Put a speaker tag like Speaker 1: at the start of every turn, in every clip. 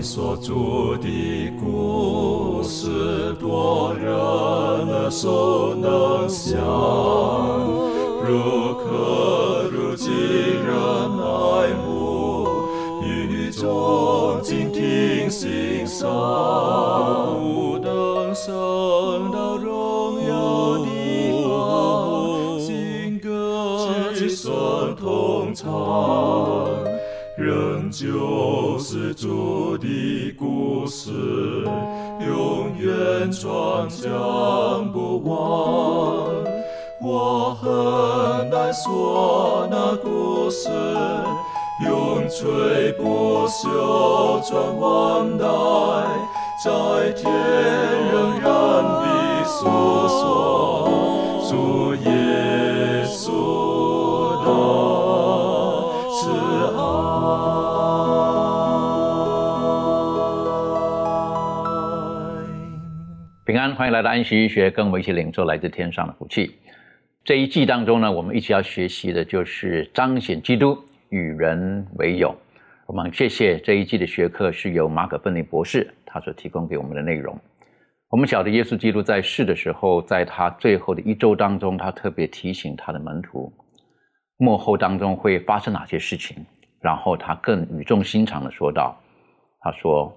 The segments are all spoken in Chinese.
Speaker 1: 所著的故事，多人耳熟能详，如可如今人爱慕，与众静听欣赏，远传讲不忘。我很难说那故事，永垂不朽传万代，在天仍然的诉说主耶
Speaker 2: 欢迎来到安息医学，跟我们一起领受来自天上的福气。这一季当中呢，我们一起要学习的就是彰显基督与人为友。我们谢谢这一季的学课是由马可芬尼博士他所提供给我们的内容。我们晓得耶稣基督在世的时候，在他最后的一周当中，他特别提醒他的门徒，幕后当中会发生哪些事情。然后他更语重心长的说道：“他说，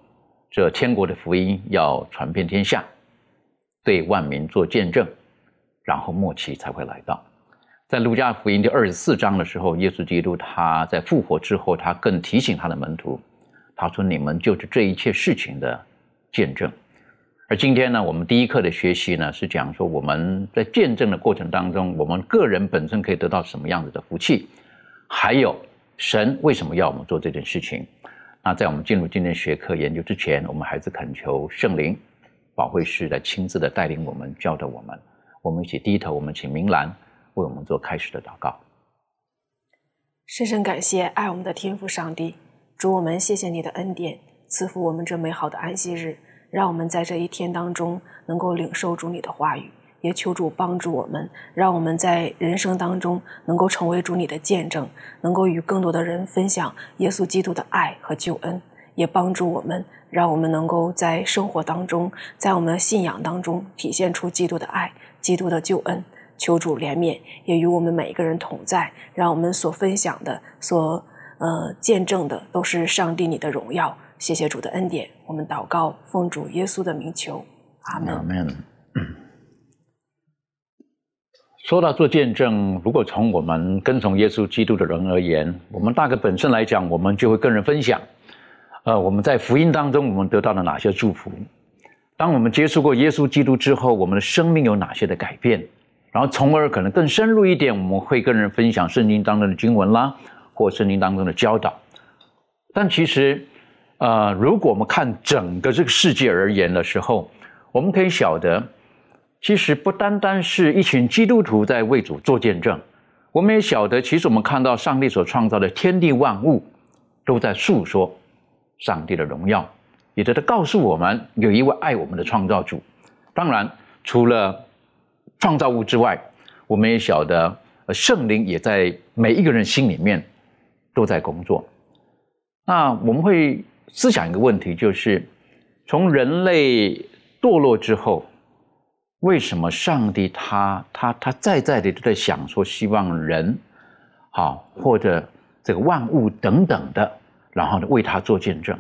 Speaker 2: 这天国的福音要传遍天下，对万民做见证，然后末期才会来到。”在路加福音第二十四章的时候，耶稣基督他在复活之后，他更提醒他的门徒，他说：“你们就是这一切事情的见证。”而今天呢，我们第一课的学习呢，是讲说我们在见证的过程当中，我们个人本身可以得到什么样子的福气，还有神为什么要我们做这件事情。那在我们进入今天学课研究之前，我们还是恳求圣灵保惠师来亲自的带领我们，教导我们。我们一起低头，我们请明兰为我们做开始的祷告。
Speaker 3: 深深感谢爱我们的天父上帝，主我们谢谢你的恩典，赐福我们这美好的安息日，让我们在这一天当中能够领受主你的话语，也求主帮助我们，让我们在人生当中能够成为主你的见证，能够与更多的人分享耶稣基督的爱和救恩，也帮助我们，让我们能够在生活当中，在我们的信仰当中体现出基督的爱、基督的救恩。求主怜悯，也与我们每一个人同在，让我们所分享的、所呃见证的，都是上帝你的荣耀。谢谢主的恩典，我们祷告，奉主耶稣的名求，阿门。
Speaker 2: 阿门。说到做见证，如果从我们跟从耶稣基督的人而言，我们大概本身来讲，我们就会跟人分享，呃，我们在福音当中我们得到了哪些祝福？当我们接触过耶稣基督之后，我们的生命有哪些的改变？然后，从而可能更深入一点，我们会跟人分享圣经当中的经文啦，或圣经当中的教导。但其实，呃，如果我们看整个这个世界而言的时候，我们可以晓得，其实不单单是一群基督徒在为主做见证，我们也晓得，其实我们看到上帝所创造的天地万物，都在诉说上帝的荣耀，也在告诉我们有一位爱我们的创造主。当然，除了创造物之外，我们也晓得，圣灵也在每一个人心里面都在工作。那我们会思想一个问题，就是从人类堕落之后，为什么上帝他他他在在的都在想说，希望人好或者这个万物等等的，然后呢为他做见证？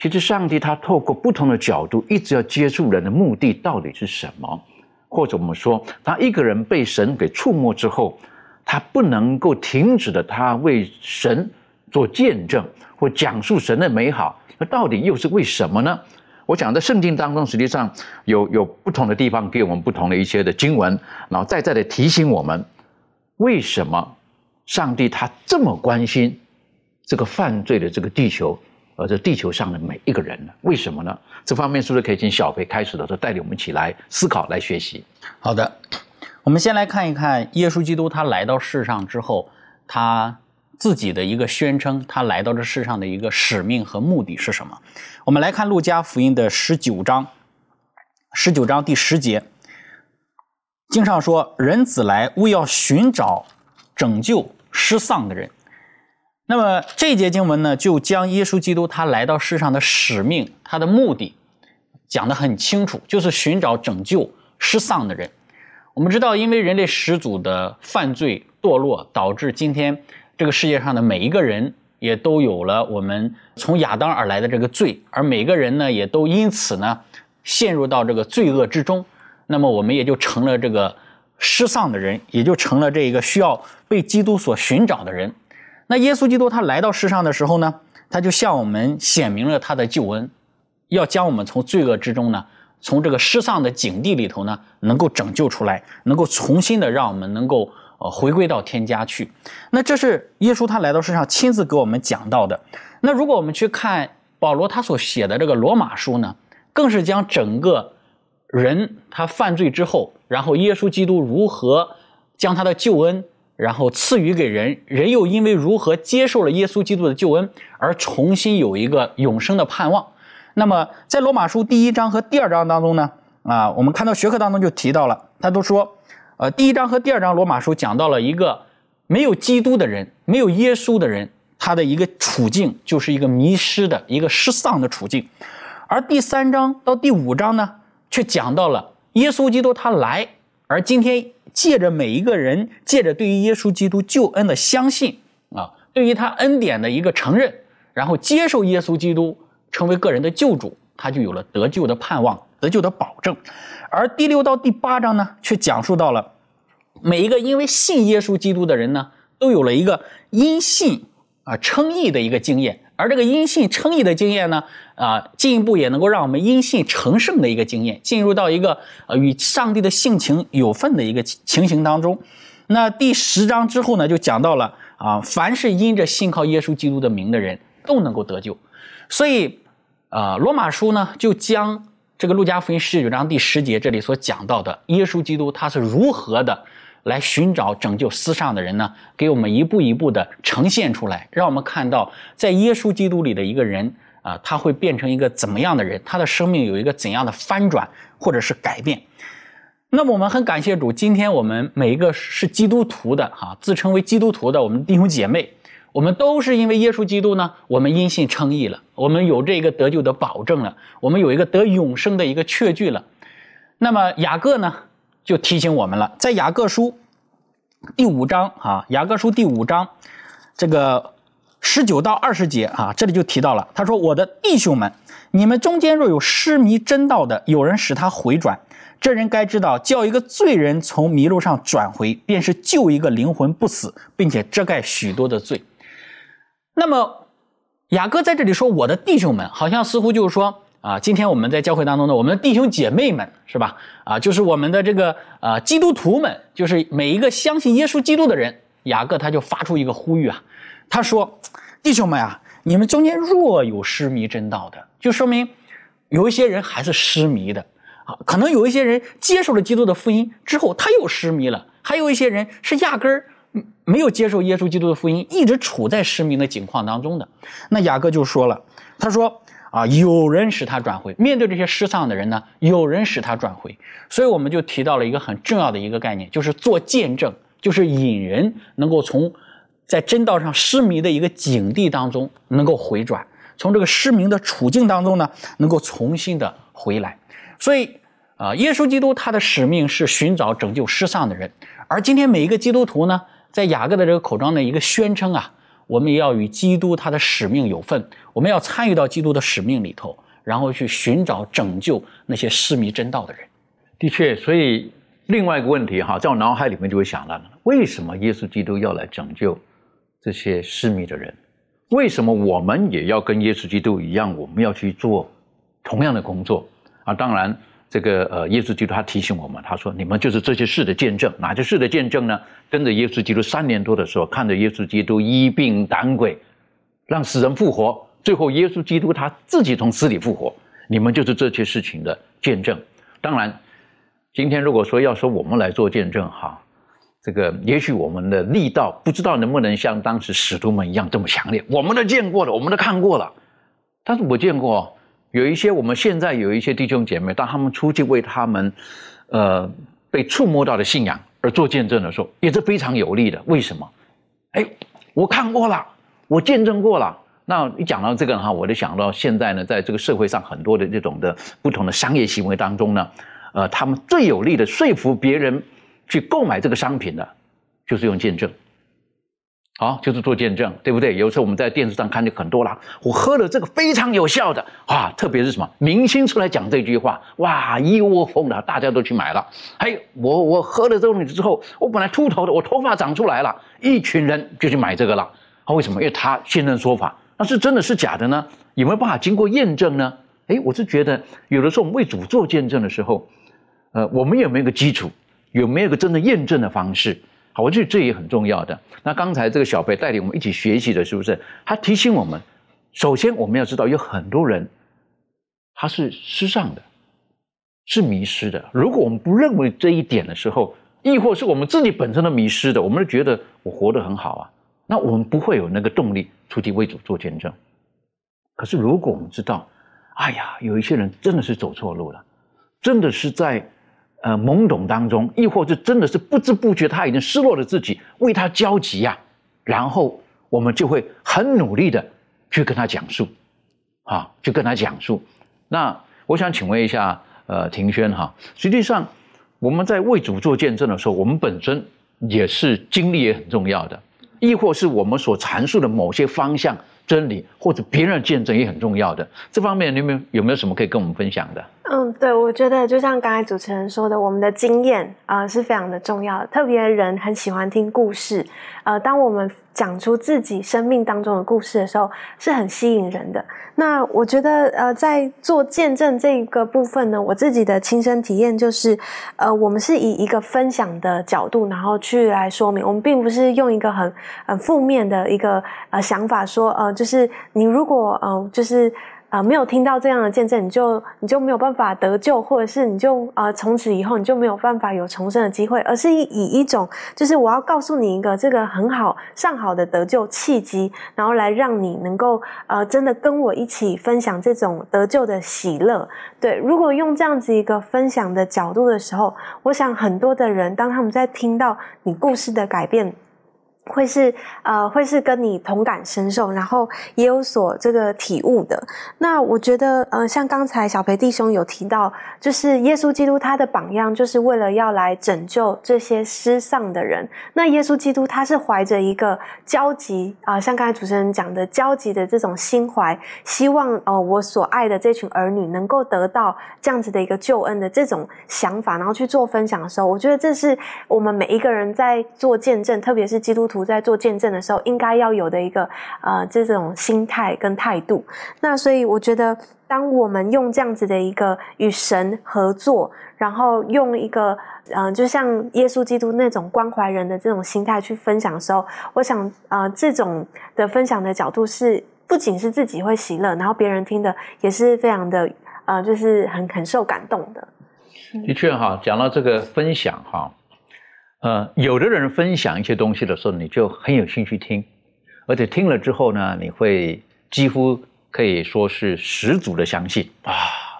Speaker 2: 其实上帝他透过不同的角度，一直要接触人的目的到底是什么？或者我们说，他一个人被神给触摸之后，他不能够停止的，他为神做见证或讲述神的美好，那到底又是为什么呢？我讲在圣经当中，实际上有有不同的地方给我们不同的一些的经文，然后再再的提醒我们，为什么上帝他这么关心这个犯罪的这个地球。而这地球上的每一个人呢？为什么呢？这方面是不是可以请小飞开始的时候带领我们一起来思考、来学习？
Speaker 4: 好的，我们先来看一看耶稣基督他来到世上之后，他自己的一个宣称，他来到这世上的一个使命和目的是什么？我们来看路加福音的十九章，十九章第十节，经上说：“人子来，为要寻找拯救失丧的人。”那么这节经文呢，就将耶稣基督他来到世上的使命、他的目的讲得很清楚，就是寻找拯救失丧的人。我们知道，因为人类始祖的犯罪堕落，导致今天这个世界上的每一个人也都有了我们从亚当而来的这个罪，而每个人呢，也都因此呢陷入到这个罪恶之中。那么我们也就成了这个失丧的人，也就成了这一个需要被基督所寻找的人。那耶稣基督他来到世上的时候呢，他就向我们显明了他的救恩，要将我们从罪恶之中呢，从这个失丧的境地里头呢，能够拯救出来，能够重新的让我们能够呃回归到天家去。那这是耶稣他来到世上亲自给我们讲到的。那如果我们去看保罗他所写的这个罗马书呢，更是将整个人他犯罪之后，然后耶稣基督如何将他的救恩。然后赐予给人，人又因为如何接受了耶稣基督的救恩，而重新有一个永生的盼望。那么，在罗马书第一章和第二章当中呢，啊，我们看到学科当中就提到了，他都说，呃，第一章和第二章罗马书讲到了一个没有基督的人，没有耶稣的人，他的一个处境就是一个迷失的一个失丧的处境。而第三章到第五章呢，却讲到了耶稣基督他来，而今天。借着每一个人，借着对于耶稣基督救恩的相信啊，对于他恩典的一个承认，然后接受耶稣基督成为个人的救主，他就有了得救的盼望，得救的保证。而第六到第八章呢，却讲述到了每一个因为信耶稣基督的人呢，都有了一个因信啊称义的一个经验。而这个因信称义的经验呢，啊，进一步也能够让我们因信成圣的一个经验，进入到一个呃与上帝的性情有份的一个情形当中。那第十章之后呢，就讲到了啊，凡是因着信靠耶稣基督的名的人都能够得救。所以，啊，罗马书呢就将这个路加福音十九章第十节这里所讲到的耶稣基督他是如何的。来寻找拯救思上的人呢？给我们一步一步的呈现出来，让我们看到在耶稣基督里的一个人啊，他会变成一个怎么样的人？他的生命有一个怎样的翻转或者是改变？那么我们很感谢主，今天我们每一个是基督徒的哈，自称为基督徒的我们弟兄姐妹，我们都是因为耶稣基督呢，我们因信称义了，我们有这个得救的保证了，我们有一个得永生的一个确据了。那么雅各呢？就提醒我们了，在雅各书第五章啊，雅各书第五章这个十九到二十节啊，这里就提到了，他说：“我的弟兄们，你们中间若有失迷真道的，有人使他回转，这人该知道，叫一个罪人从迷路上转回，便是救一个灵魂不死，并且遮盖许多的罪。”那么雅各在这里说：“我的弟兄们”，好像似乎就是说。啊，今天我们在教会当中呢，我们的弟兄姐妹们是吧？啊，就是我们的这个啊基督徒们，就是每一个相信耶稣基督的人。雅各他就发出一个呼吁啊，他说：“弟兄们啊，你们中间若有失迷真道的，就说明有一些人还是失迷的啊。可能有一些人接受了基督的福音之后，他又失迷了；还有一些人是压根儿没有接受耶稣基督的福音，一直处在失明的境况当中的。那雅各就说了，他说。”啊，有人使他转回。面对这些失丧的人呢，有人使他转回。所以我们就提到了一个很重要的一个概念，就是做见证，就是引人能够从在真道上失迷的一个境地当中能够回转，从这个失明的处境当中呢，能够重新的回来。所以啊，耶稣基督他的使命是寻找拯救失丧的人，而今天每一个基督徒呢，在雅各的这个口中的一个宣称啊。我们也要与基督他的使命有份，我们要参与到基督的使命里头，然后去寻找拯救那些失迷真道的人。
Speaker 2: 的确，所以另外一个问题哈，在我脑海里面就会想到了：为什么耶稣基督要来拯救这些失迷的人？为什么我们也要跟耶稣基督一样，我们要去做同样的工作啊？当然。这个呃，耶稣基督他提醒我们，他说：“你们就是这些事的见证。哪些事的见证呢？跟着耶稣基督三年多的时候，看着耶稣基督医病赶鬼，让死人复活，最后耶稣基督他自己从死里复活。你们就是这些事情的见证。当然，今天如果说要说我们来做见证，哈，这个也许我们的力道不知道能不能像当时使徒们一样这么强烈。我们都见过了，我们都看过了，但是我见过。”有一些我们现在有一些弟兄姐妹，当他们出去为他们，呃，被触摸到的信仰而做见证的时候，也是非常有利的。为什么？哎，我看过了，我见证过了。那一讲到这个哈，我就想到现在呢，在这个社会上很多的这种的不同的商业行为当中呢，呃，他们最有力的说服别人去购买这个商品的，就是用见证。好，就是做见证，对不对？有时候我们在电视上看见很多啦，我喝了这个非常有效的啊，特别是什么明星出来讲这句话，哇，一窝蜂的大家都去买了。还有我我喝了这个东西之后，我本来秃头的，我头发长出来了，一群人就去买这个了。啊，为什么？因为他现身说法，那是真的是假的呢？有没有办法经过验证呢？哎，我是觉得有的时候我们为主做见证的时候，呃，我们有没有个基础？有没有个真的验证的方式？好，我觉得这也很重要的。那刚才这个小贝带领我们一起学习的，是不是？他提醒我们，首先我们要知道，有很多人他是失丧的，是迷失的。如果我们不认为这一点的时候，亦或是我们自己本身的迷失的，我们就觉得我活得很好啊，那我们不会有那个动力出去为主做见证。可是如果我们知道，哎呀，有一些人真的是走错路了，真的是在。呃，懵懂当中，亦或是真的是不知不觉，他已经失落了自己，为他焦急呀。然后我们就会很努力的去跟他讲述，啊，去跟他讲述。那我想请问一下，呃，庭轩哈，实际上我们在为主做见证的时候，我们本身也是经历也很重要的，亦或是我们所阐述的某些方向真理，或者别人的见证也很重要的。这方面你们有没有什么可以跟我们分享的？
Speaker 5: 嗯，对，我觉得就像刚才主持人说的，我们的经验啊是非常的重要。特别人很喜欢听故事，呃，当我们讲出自己生命当中的故事的时候，是很吸引人的。那我觉得，呃，在做见证这个部分呢，我自己的亲身体验就是，呃，我们是以一个分享的角度，然后去来说明，我们并不是用一个很很负面的一个呃想法说，呃，就是你如果呃就是。啊，没有听到这样的见证，你就你就没有办法得救，或者是你就呃从此以后你就没有办法有重生的机会，而是以以一种就是我要告诉你一个这个很好上好的得救契机，然后来让你能够呃真的跟我一起分享这种得救的喜乐。对，如果用这样子一个分享的角度的时候，我想很多的人当他们在听到你故事的改变。会是呃，会是跟你同感深受，然后也有所这个体悟的。那我觉得，呃，像刚才小培弟兄有提到，就是耶稣基督他的榜样，就是为了要来拯救这些失丧的人。那耶稣基督他是怀着一个焦急啊，像刚才主持人讲的焦急的这种心怀，希望哦，我所爱的这群儿女能够得到这样子的一个救恩的这种想法，然后去做分享的时候，我觉得这是我们每一个人在做见证，特别是基督。图在做见证的时候，应该要有的一个呃这种心态跟态度。那所以我觉得，当我们用这样子的一个与神合作，然后用一个嗯，就像耶稣基督那种关怀人的这种心态去分享的时候，我想啊，这种的分享的角度是不仅是自己会喜乐，然后别人听的也是非常的呃，就是很很受感动的。
Speaker 2: 的确哈，讲到这个分享哈。呃，有的人分享一些东西的时候，你就很有兴趣听，而且听了之后呢，你会几乎可以说是十足的相信啊，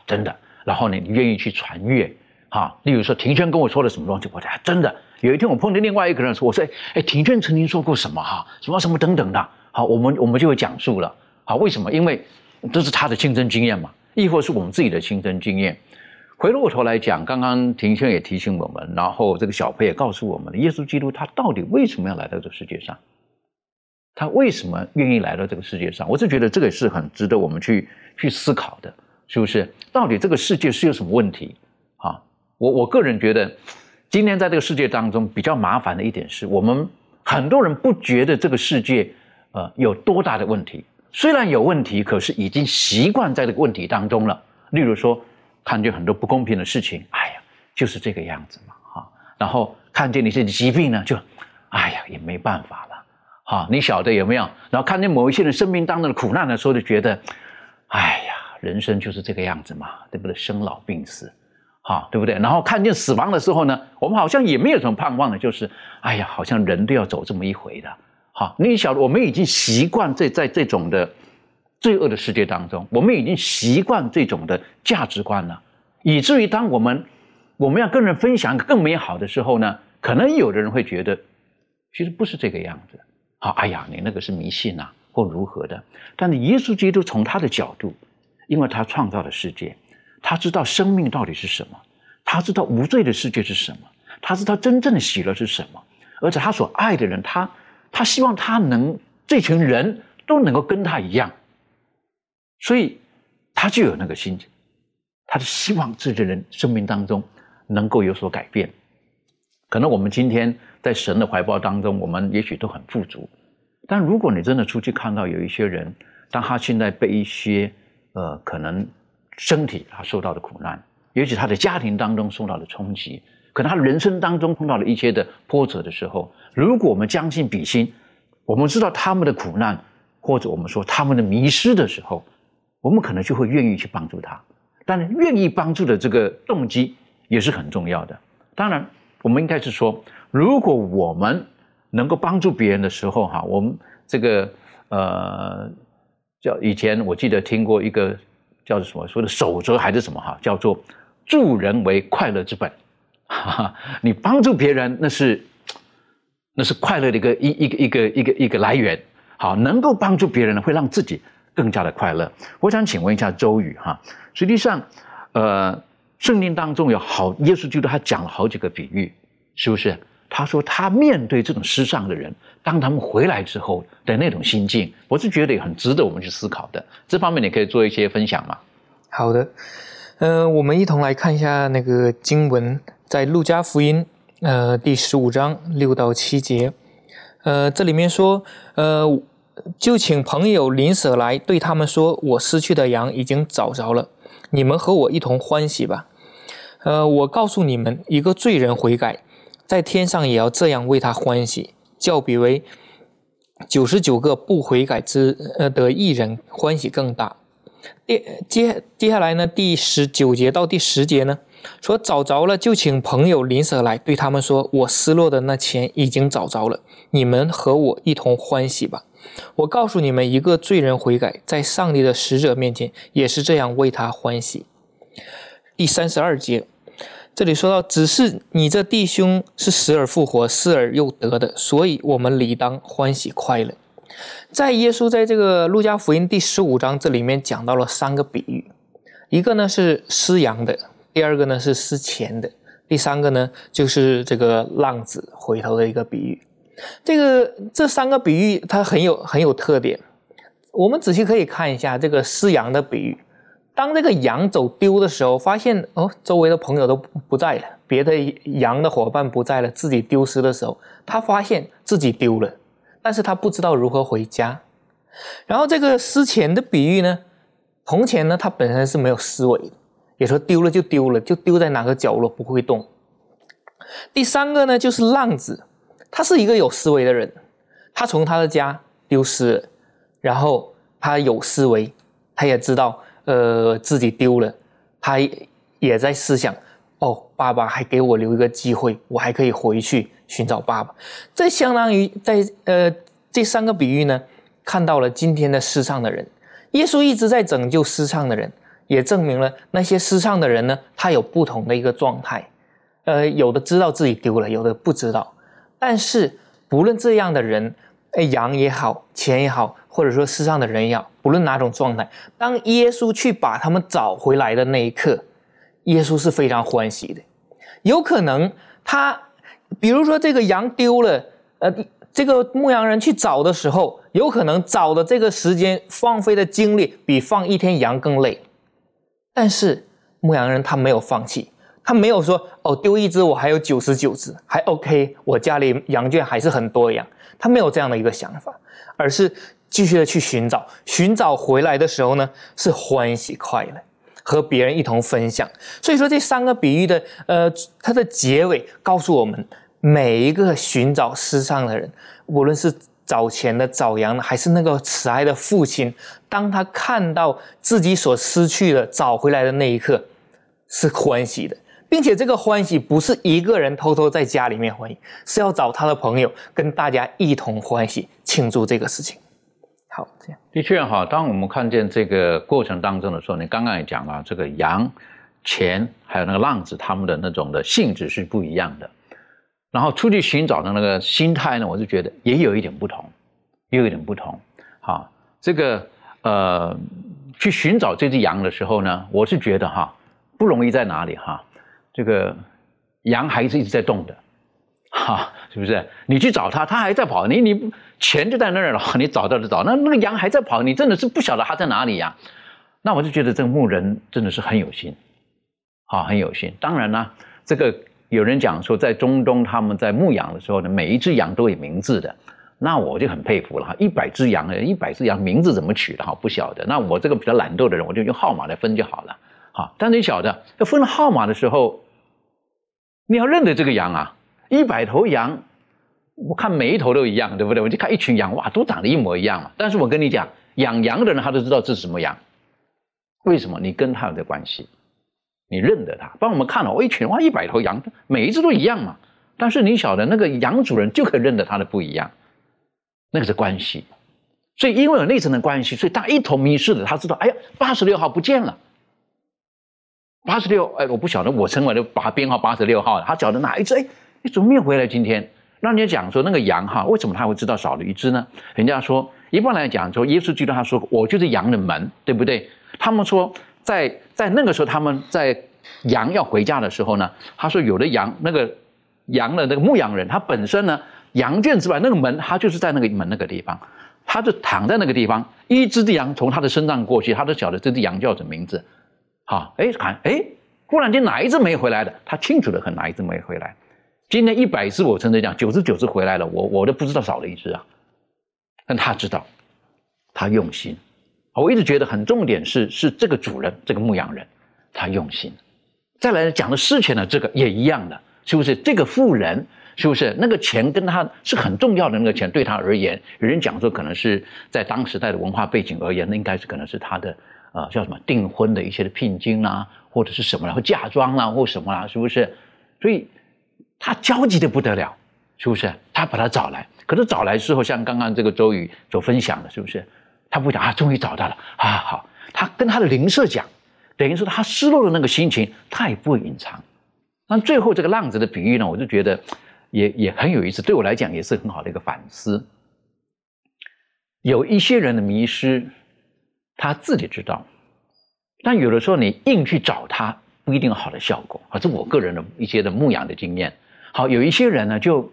Speaker 2: 真的。然后呢，你愿意去传阅哈。例如说，庭轩跟我说了什么东西，我讲真的。有一天我碰见另外一个人说，我说哎，庭轩曾经说过什么哈，什么什么等等的。好，我们我们就会讲述了。好，为什么？因为这是他的亲身经验嘛，亦或是我们自己的亲身经验。回过头来讲，刚刚庭轩也提醒我们，然后这个小佩也告诉我们了，耶稣基督他到底为什么要来到这个世界上？他为什么愿意来到这个世界上？我是觉得这个是很值得我们去去思考的，是不是？到底这个世界是有什么问题？啊，我我个人觉得，今天在这个世界当中比较麻烦的一点是，我们很多人不觉得这个世界呃有多大的问题，虽然有问题，可是已经习惯在这个问题当中了。例如说。看见很多不公平的事情，哎呀，就是这个样子嘛，哈。然后看见你这疾病呢，就，哎呀，也没办法了，哈。你晓得有没有？然后看见某一些人生命当中的苦难的时候，就觉得，哎呀，人生就是这个样子嘛，对不对？生老病死，哈，对不对？然后看见死亡的时候呢，我们好像也没有什么盼望的，就是，哎呀，好像人都要走这么一回的，哈。你晓得，我们已经习惯这在这种的。罪恶的世界当中，我们已经习惯这种的价值观了，以至于当我们我们要跟人分享更美好的时候呢，可能有的人会觉得，其实不是这个样子。好，哎呀，你那个是迷信呐，或如何的。但是耶稣基督从他的角度，因为他创造了世界，他知道生命到底是什么，他知道无罪的世界是什么，他知道真正的喜乐是什么，而且他所爱的人，他他希望他能这群人都能够跟他一样，所以他就有那个心情，他是希望这些人生命当中能够有所改变。可能我们今天在神的怀抱当中，我们也许都很富足。但如果你真的出去看到有一些人，当他现在被一些呃可能身体他受到的苦难，也许他的家庭当中受到的冲击，可能他人生当中碰到了一些的波折的时候，如果我们将心比心，我们知道他们的苦难，或者我们说他们的迷失的时候，我们可能就会愿意去帮助他。但是愿意帮助的这个动机也是很重要的。当然。我们应该是说，如果我们能够帮助别人的时候，哈，我们这个呃，叫以前我记得听过一个叫做什么说的守则还是什么哈，叫做助人为快乐之本。哈哈，你帮助别人，那是那是快乐的一个一一个一个一个一个来源。好，能够帮助别人呢，会让自己更加的快乐。我想请问一下周宇哈，实际上，呃。圣经当中有好，耶稣基督他讲了好几个比喻，是不是？他说他面对这种失丧的人，当他们回来之后的那种心境，我是觉得也很值得我们去思考的。这方面你可以做一些分享吗？
Speaker 6: 好的，嗯，我们一同来看一下那个经文，在路加福音呃第十五章六到七节，呃，这里面说，呃，就请朋友邻舍来，对他们说，我失去的羊已经找着了，你们和我一同欢喜吧。呃，我告诉你们，一个罪人悔改，在天上也要这样为他欢喜，较比为九十九个不悔改之呃的艺人欢喜更大。第接接下来呢，第十九节到第十节呢，说找着了就请朋友邻舍来，对他们说，我失落的那钱已经找着了，你们和我一同欢喜吧。我告诉你们，一个罪人悔改，在上帝的使者面前也是这样为他欢喜。第三十二节。这里说到，只是你这弟兄是死而复活、失而又得的，所以我们理当欢喜快乐。在耶稣在这个路加福音第十五章这里面讲到了三个比喻，一个呢是失羊的，第二个呢是失钱的，第三个呢就是这个浪子回头的一个比喻。这个这三个比喻它很有很有特点，我们仔细可以看一下这个失羊的比喻。当这个羊走丢的时候，发现哦，周围的朋友都不在了，别的羊的伙伴不在了，自己丢失的时候，他发现自己丢了，但是他不知道如何回家。然后这个失钱的比喻呢，铜钱呢，它本身是没有思维的，也说丢了就丢了，就丢在哪个角落不会动。第三个呢，就是浪子，他是一个有思维的人，他从他的家丢失了，然后他有思维，他也知道。呃，自己丢了，他也在思想，哦，爸爸还给我留一个机会，我还可以回去寻找爸爸。这相当于在呃这三个比喻呢，看到了今天的失丧的人。耶稣一直在拯救失丧的人，也证明了那些失丧的人呢，他有不同的一个状态。呃，有的知道自己丢了，有的不知道。但是不论这样的人，哎，羊也好，钱也好。或者说世上的人也好不论哪种状态，当耶稣去把他们找回来的那一刻，耶稣是非常欢喜的。有可能他，比如说这个羊丢了，呃，这个牧羊人去找的时候，有可能找的这个时间放飞的精力比放一天羊更累。但是牧羊人他没有放弃，他没有说哦，丢一只我还有九十九只还 OK，我家里羊圈还是很多羊，他没有这样的一个想法，而是。继续的去寻找，寻找回来的时候呢，是欢喜快乐，和别人一同分享。所以说这三个比喻的，呃，它的结尾告诉我们，每一个寻找失丧的人，无论是找钱的、找羊的，还是那个慈爱的父亲，当他看到自己所失去的找回来的那一刻，是欢喜的，并且这个欢喜不是一个人偷偷在家里面欢喜，是要找他的朋友跟大家一同欢喜庆祝这个事情。好，这样
Speaker 2: 的确哈。当我们看见这个过程当中的时候，你刚刚也讲了，这个羊、钱还有那个浪子，他们的那种的性质是不一样的。然后出去寻找的那个心态呢，我就觉得也有一点不同，也有一点不同。哈，这个呃，去寻找这只羊的时候呢，我是觉得哈，不容易在哪里哈，这个羊还是一直在动的，哈，是不是？你去找它，它还在跑，你你钱就在那儿了，你找到就找，那那个羊还在跑，你真的是不晓得它在哪里呀？那我就觉得这个牧人真的是很有心，好，很有心。当然呢，这个有人讲说，在中东他们在牧羊的时候呢，每一只羊都有名字的。那我就很佩服了哈，一百只羊，一百只羊名字怎么取的哈？不晓得。那我这个比较懒惰的人，我就用号码来分就好了。好，但是你晓得，要分号码的时候，你要认得这个羊啊，一百头羊，我看每一头都一样，对不对？我就看一群羊，哇，都长得一模一样嘛。但是我跟你讲，养羊的人他都知道这是什么羊，为什么？你跟他有这关系，你认得他。帮我们看了，我一群哇，一百头羊，每一只都一样嘛。但是你晓得，那个羊主人就可以认得他的不一样。那个是关系，所以因为有那层的关系，所以他一头迷失了。他知道，哎呀，八十六号不见了。八十六，哎，我不晓得，我称为的把编号八十六号，他找的哪一只？哎，你怎么没有回来？今天，那你讲说那个羊哈，为什么他会知道少了一只呢？人家说，一般来讲说，耶稣基督他说，我就是羊的门，对不对？他们说，在在那个时候，他们在羊要回家的时候呢，他说有的羊，那个羊的那个牧羊人，他本身呢。羊圈之外，那个门，他就是在那个门那个地方，他就躺在那个地方。一只的羊从他的身上过去，他都晓得这只羊叫什么名字。啊，哎，看，哎，忽然间哪一只没回来的？他清楚的很，哪一只没回来？今天一百只，我真的讲，九十九只回来了，我我都不知道少了一只啊。但他知道，他用心。我一直觉得很重点是是这个主人，这个牧羊人，他用心。再来讲的事前的这个也一样的，是不是？这个富人。是不是那个钱跟他是很重要的那个钱对他而言，有人讲说可能是在当时代的文化背景而言，那应该是可能是他的呃叫什么订婚的一些的聘金啊，或者是什么然后嫁妆啊或什么啦，是不是？所以他焦急的不得了，是不是？他把他找来，可是找来之后，像刚刚这个周宇所分享的，是不是？他不讲啊，终于找到了啊，好，他跟他的邻舍讲，等于说他失落的那个心情，他也不会隐藏。那最后这个浪子的比喻呢，我就觉得。也也很有意思，对我来讲也是很好的一个反思。有一些人的迷失，他自己知道，但有的时候你硬去找他，不一定有好的效果。啊，这我个人的一些的牧养的经验。好，有一些人呢，就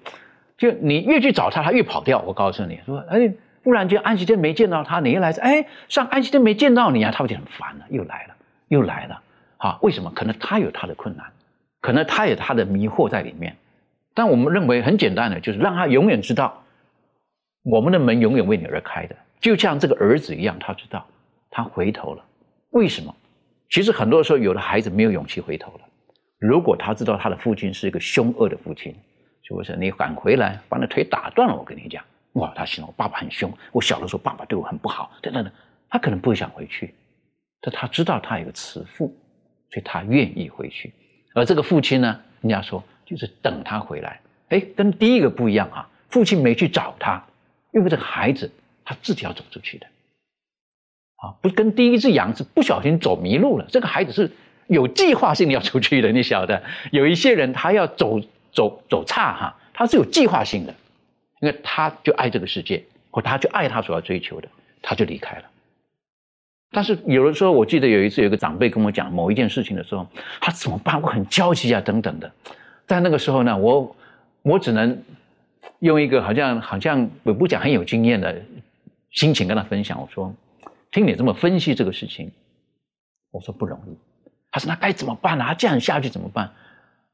Speaker 2: 就你越去找他，他越跑掉。我告诉你说，哎，忽然间安息天没见到他，你一来，哎，上安息天没见到你啊，他就很烦了，又来了，又来了。好，为什么？可能他有他的困难，可能他有他的迷惑在里面。但我们认为很简单的，就是让他永远知道，我们的门永远为你而开的，就像这个儿子一样，他知道，他回头了。为什么？其实很多时候，有的孩子没有勇气回头了。如果他知道他的父亲是一个凶恶的父亲，是不是？你赶回来把那腿打断了，我跟你讲，哇，他心我爸爸很凶，我小的时候爸爸对我很不好，等等等，他可能不会想回去。但他知道他有个慈父，所以他愿意回去。而这个父亲呢，人家说。就是等他回来，哎，跟第一个不一样啊！父亲没去找他，因为这个孩子他自己要走出去的，啊，不跟第一只羊是不小心走迷路了。这个孩子是有计划性要出去的，你晓得？有一些人他要走走走岔哈，他是有计划性的，因为他就爱这个世界，或他就爱他所要追求的，他就离开了。但是有的时候，我记得有一次有一个长辈跟我讲某一件事情的时候，他怎么办？我很焦急啊，等等的。在那个时候呢，我我只能用一个好像好像我不讲很有经验的心情跟他分享。我说：“听你这么分析这个事情，我说不容易。”他说：“那该怎么办呢？他这样下去怎么办？”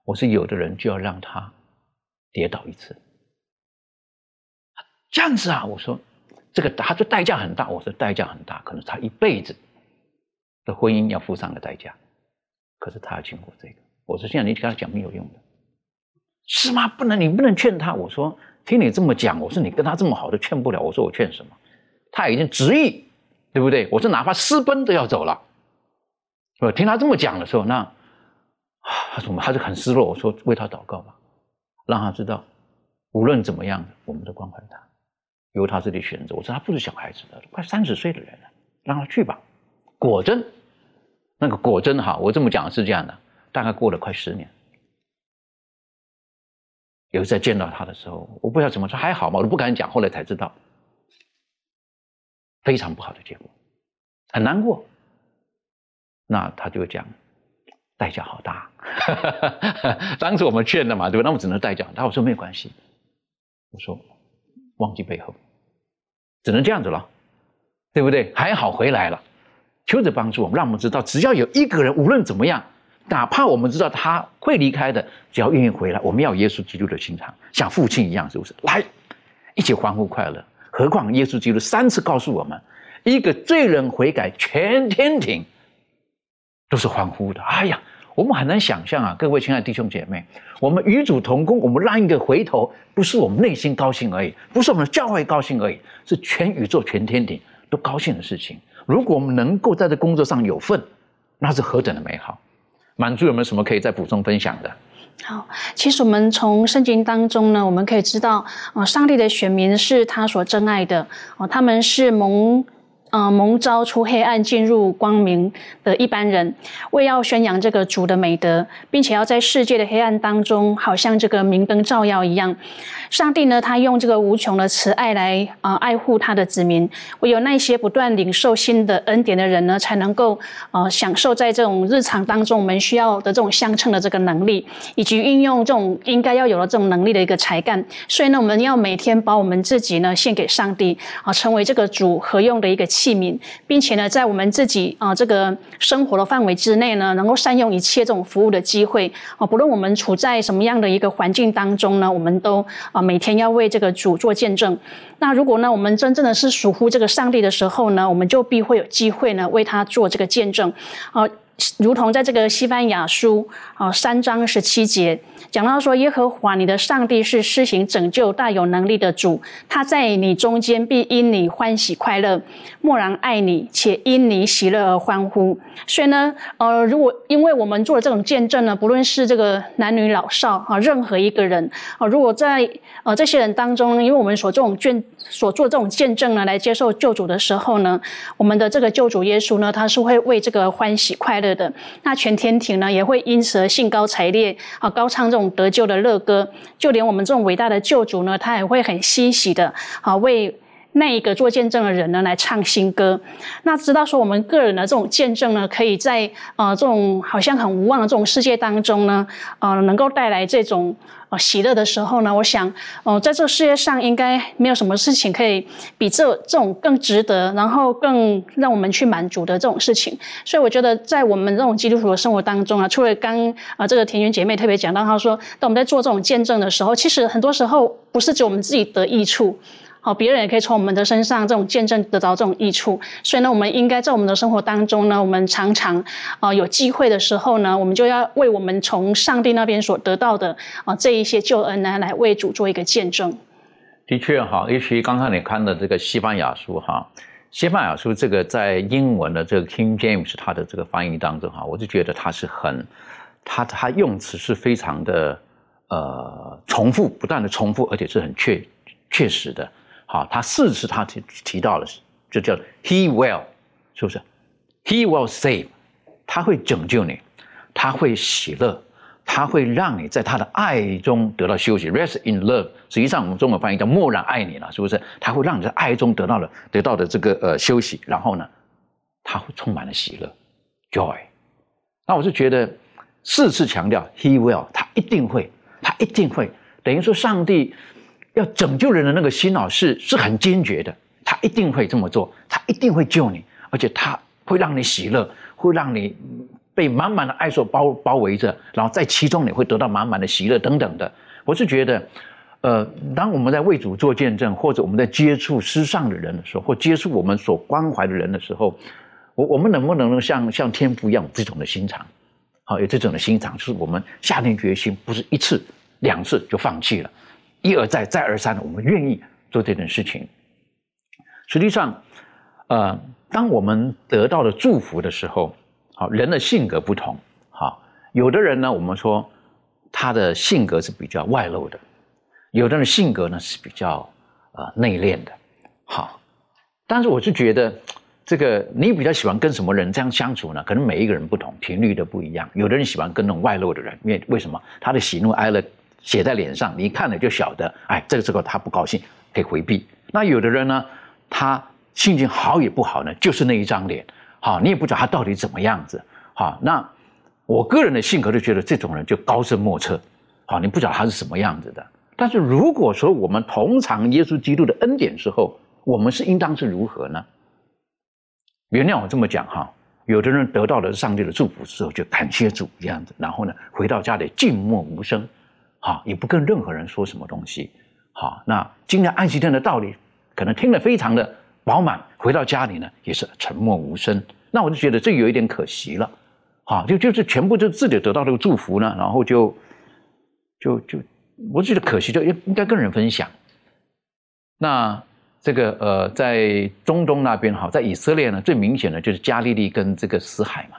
Speaker 2: 我说：“有的人就要让他跌倒一次，这样子啊。”我说：“这个他说代价很大。”我说：“代价很大，可能他一辈子的婚姻要付上的代价。可是他要经过这个。”我说：“现在你跟他讲没有用的。”是吗？不能，你不能劝他。我说，听你这么讲，我说你跟他这么好，都劝不了。我说我劝什么？他已经执意，对不对？我说哪怕私奔都要走了。我听他这么讲的时候，那 他说他就很失落。我说为他祷告吧，让他知道，无论怎么样，我们都关怀他，由他自己选择。我说他不是小孩子的，快三十岁的人了，让他去吧。果真，那个果真哈，我这么讲是这样的，大概过了快十年。有次在见到他的时候，我不知道怎么说，还好吗？我都不敢讲。后来才知道，非常不好的结果，很难过。那他就讲，代价好大。当时我们劝的嘛，对吧？那我只能代价。他我说没有关系，我说忘记背后，只能这样子了，对不对？还好回来了，求着帮助我们，让我们知道，只要有一个人，无论怎么样，哪怕我们知道他会离开的，只要愿意回来，我们要耶稣基督的心肠，像父亲一样，是不是？来，一起欢呼快乐。何况耶稣基督三次告诉我们，一个罪人悔改，全天庭都是欢呼的。哎呀！我们很难想象啊，各位亲爱的弟兄姐妹，我们与主同工，我们让一个回头，不是我们内心高兴而已，不是我们的教会高兴而已，是全宇宙、全天庭都高兴的事情。如果我们能够在这工作上有份，那是何等的美好！满足有没有什么可以再补充分享的？
Speaker 7: 好，其实我们从圣经当中呢，我们可以知道，啊，上帝的选民是他所珍爱的，哦，他们是蒙。嗯，蒙召出黑暗进入光明的一般人，为要宣扬这个主的美德，并且要在世界的黑暗当中，好像这个明灯照耀一样。上帝呢，他用这个无穷的慈爱来啊爱护他的子民。唯有那些不断领受新的恩典的人呢，才能够呃享受在这种日常当中我们需要的这种相称的这个能力，以及运用这种应该要有的这种能力的一个才干。所以呢，我们要每天把我们自己呢献给上帝啊，成为这个主合用的一个。器皿，并且呢，在我们自己啊这个生活的范围之内呢，能够善用一切这种服务的机会啊，不论我们处在什么样的一个环境当中呢，我们都啊每天要为这个主做见证。那如果呢，我们真正的是属乎这个上帝的时候呢，我们就必会有机会呢为他做这个见证啊。如同在这个西班牙书啊三章十七节讲到说，耶和华你的上帝是施行拯救大有能力的主，他在你中间必因你欢喜快乐，默然爱你，且因你喜乐而欢呼。所以呢，呃，如果因为我们做了这种见证呢，不论是这个男女老少啊，任何一个人啊，如果在呃这些人当中，因为我们所这种见所做这种见证呢，来接受救主的时候呢，我们的这个救主耶稣呢，他是会为这个欢喜快乐。的那全天庭呢，也会因此而兴高采烈啊，高唱这种得救的乐歌。就连我们这种伟大的救主呢，他也会很欣喜的啊，为那一个做见证的人呢来唱新歌。那知道说我们个人的这种见证呢，可以在呃这种好像很无望的这种世界当中呢，呃，能够带来这种呃。喜乐的时候呢，我想，哦，在这个世界上应该没有什么事情可以比这这种更值得，然后更让我们去满足的这种事情。所以我觉得，在我们这种基督徒的生活当中啊，除了刚啊这个田园姐妹特别讲到，她说，当我们在做这种见证的时候，其实很多时候不是只有我们自己得益处。好，别人也可以从我们的身上这种见证得到这种益处，所以呢，我们应该在我们的生活当中呢，我们常常啊有机会的时候呢，我们就要为我们从上帝那边所得到的啊这一些救恩呢，来为主做一个见证。
Speaker 2: 的确哈，尤其刚刚你看的这个西班牙书哈，西班牙书这个在英文的这个 King James 它的这个翻译当中哈，我就觉得它是很，它它用词是非常的呃重复，不断的重复，而且是很确确实的。啊，他四次他提提到了，就叫 He will，是不是？He will save，他会拯救你，他会喜乐，他会让你在他的爱中得到休息。Rest in love，实际上我们中文翻译叫默然爱你了，是不是？他会让你在爱中得到了得到的这个呃休息，然后呢，他会充满了喜乐，joy。那我就觉得四次强调 He will，他一定会，他一定会，等于说上帝。要拯救人的那个心哦是是很坚决的，他一定会这么做，他一定会救你，而且他会让你喜乐，会让你被满满的爱所包包围着，然后在其中你会得到满满的喜乐等等的。我是觉得，呃，当我们在为主做见证，或者我们在接触世上的人的时候，或接触我们所关怀的人的时候，我我们能不能像像天父一样这种的心肠，好有这种的心肠，就是我们下定决心，不是一次两次就放弃了。一而再，再而三的，我们愿意做这件事情。实际上，呃，当我们得到了祝福的时候，好，人的性格不同，好，有的人呢，我们说他的性格是比较外露的，有的人性格呢是比较呃内敛的，好，但是我是觉得，这个你比较喜欢跟什么人这样相处呢？可能每一个人不同，频率都不一样。有的人喜欢跟那种外露的人，因为为什么？他的喜怒哀乐。写在脸上，你一看了就晓得，哎，这个时候他不高兴，可以回避。那有的人呢，他心情好也不好呢，就是那一张脸，好，你也不知道他到底怎么样子，好，那我个人的性格就觉得这种人就高深莫测，好，你不知道他是什么样子的。但是如果说我们同尝耶稣基督的恩典之后，我们是应当是如何呢？原谅我这么讲哈，有的人得到了上帝的祝福之后，就感谢主这样子，然后呢，回到家里静默无声，好，也不跟任何人说什么东西，好，那今天安息天的道理可能听得非常的饱满，回到家里呢也是沉默无声，那我就觉得这有一点可惜了，好，就就是全部就自己得到这个祝福呢，然后就就就我觉得可惜，就应应该跟人分享，那。这个呃，在中东那边哈，在以色列呢，最明显的就是加利利跟这个死海嘛，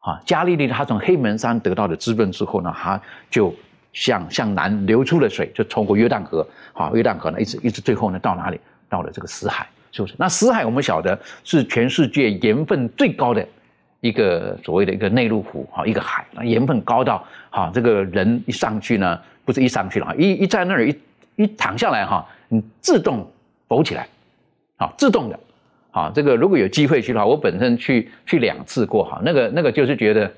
Speaker 2: 啊，加利利他从黑门山得到的滋润之后呢，他就向向南流出了水，就通过约旦河，好，约旦河呢一直一直最后呢到哪里？到了这个死海，是不是？那死海我们晓得是全世界盐分最高的一个所谓的一个内陆湖，哈，一个海，那盐分高到哈，这个人一上去呢，不是一上去了，一一在那儿一一躺下来哈，你自动。浮起来，好，自动的，好，这个如果有机会去的话，我本身去去两次过，哈，那个那个就是觉得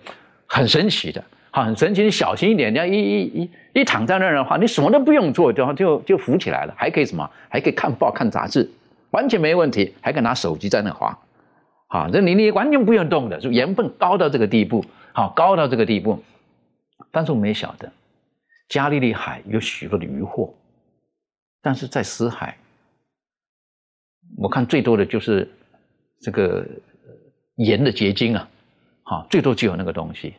Speaker 2: 很神奇的，好，很神奇。你小心一点，你要一一一一躺在那儿的话，你什么都不用做，就就就浮起来了，还可以什么？还可以看报看杂志，完全没问题，还可以拿手机在那滑，好，这你你完全不用动的，就盐分高到这个地步，好，高到这个地步。但是我们也晓得，加利利海有许多的渔获，但是在死海。我看最多的就是这个盐的结晶啊，好，最多就有那个东西，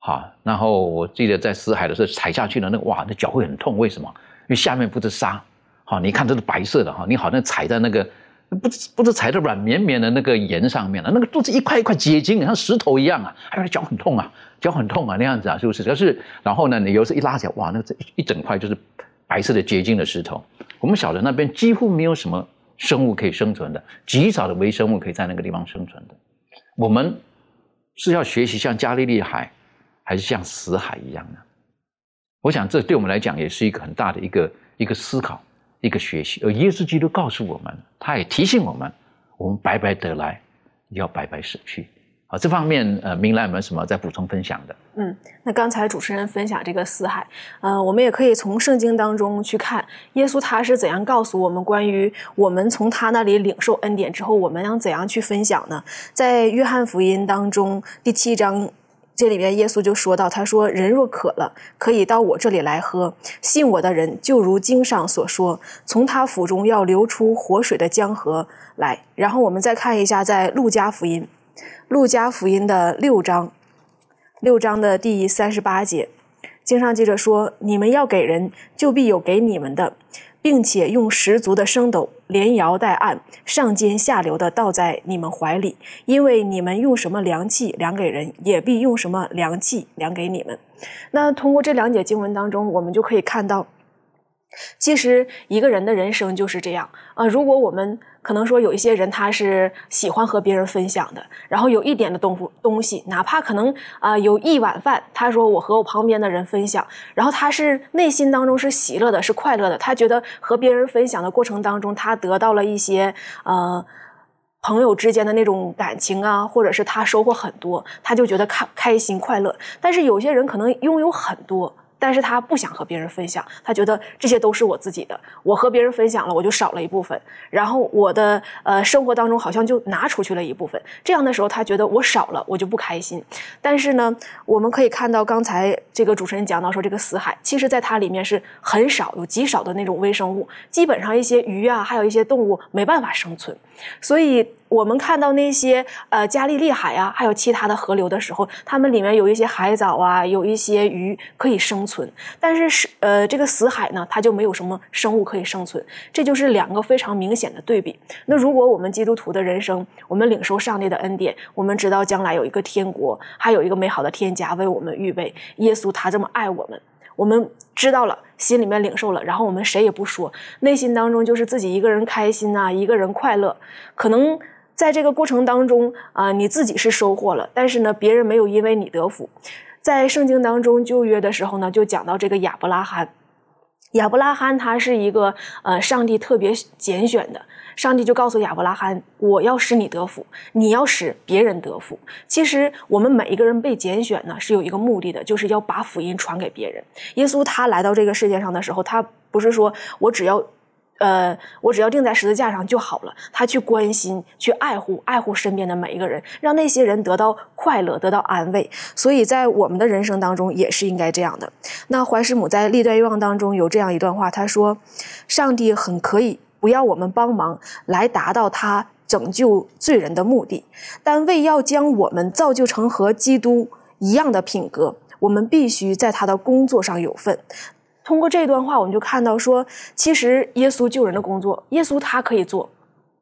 Speaker 2: 好，然后我记得在死海的时候踩下去了，那哇，那脚会很痛，为什么？因为下面不是沙，好，你看这是白色的哈，你好像踩在那个不不是踩在软绵绵的那个盐上面了，那个都是一块一块结晶，像石头一样啊，哎呦，脚很痛啊，脚很痛啊，那样子啊，是不是？可是然后呢，你有时一拉起来，哇，那这一整块就是白色的结晶的石头。我们晓得那边几乎没有什么。生物可以生存的，极少的微生物可以在那个地方生存的。我们是要学习像加利利海，还是像死海一样呢？我想这对我们来讲也是一个很大的一个一个思考，一个学习。而耶稣基督告诉我们，他也提醒我们：我们白白得来，要白白舍去。啊，这方面呃，明兰有没有什么再补充分享的？
Speaker 3: 嗯，那刚才主持人分享这个四海，呃，我们也可以从圣经当中去看耶稣他是怎样告诉我们关于我们从他那里领受恩典之后，我们要怎样去分享呢？在约翰福音当中第七章，这里面耶稣就说到，他说：“人若渴了，可以到我这里来喝；信我的人，就如经上所说，从他腹中要流出活水的江河来。”然后我们再看一下，在路加福音。路加福音的六章，六章的第三十八节，经上记着说：“你们要给人，就必有给你们的，并且用十足的升斗，连摇带按，上尖下流的倒在你们怀里，因为你们用什么凉气量给人，也必用什么凉气量给你们。”那通过这两节经文当中，我们就可以看到。其实一个人的人生就是这样啊。如果我们可能说有一些人他是喜欢和别人分享的，然后有一点的东东西，哪怕可能啊有一碗饭，他说我和我旁边的人分享，然后他是内心当中是喜乐的，是快乐的，他觉得和别人分享的过程当中，他得到了一些呃朋友之间的那种感情啊，或者是他收获很多，他就觉得开开心快乐。但是有些人可能拥有很多。但是他不想和别人分享，他觉得这些都是我自己的。我和别人分享了，我就少了一部分，然后我的呃生活当中好像就拿出去了一部分。这样的时候，他觉得我少了，我就不开心。但是呢，我们可以看到刚才这个主持人讲到说，这个死海其实在它里面是很少，有极少的那种微生物，基本上一些鱼啊，还有一些动物没办法生存，所以。我们看到那些呃加利利海啊，还有其他的河流的时候，它们里面有一些海藻啊，有一些鱼可以生存。但是是呃这个死海呢，它就没有什么生物可以生存。这就是两个非常明显的对比。那如果我们基督徒的人生，我们领受上帝的恩典，我们知道将来有一个天国，还有一个美好的天家为我们预备。耶稣他这么爱我们。我们知道了，心里面领受了，然后我们谁也不说，内心当中就是自己一个人开心呐，一个人快乐。可能在这个过程当中啊，你自己是收获了，但是呢，别人没有因为你得福。在圣经当中旧约的时候呢，就讲到这个亚伯拉罕，亚伯拉罕他是一个呃上帝特别拣选的，上帝就告诉亚伯拉罕：“我要使你得福，你要使别人得福。”其实我们每一个人被拣选呢，是有一个目的的，就是要把福音传给别人。耶稣他来到这个世界上的时候，他不是说我只要。呃，我只要钉在十字架上就好了。他去关心、去爱护、爱护身边的每一个人，让那些人得到快乐、得到安慰。所以在我们的人生当中也是应该这样的。那怀师母在历代愿望当中有这样一段话，他说：“上帝很可以不要我们帮忙来达到他拯救罪人的目的，但为要将我们造就成和基督一样的品格，我们必须在他的工作上有份。”通过这段话，我们就看到说，其实耶稣救人的工作，耶稣他可以做，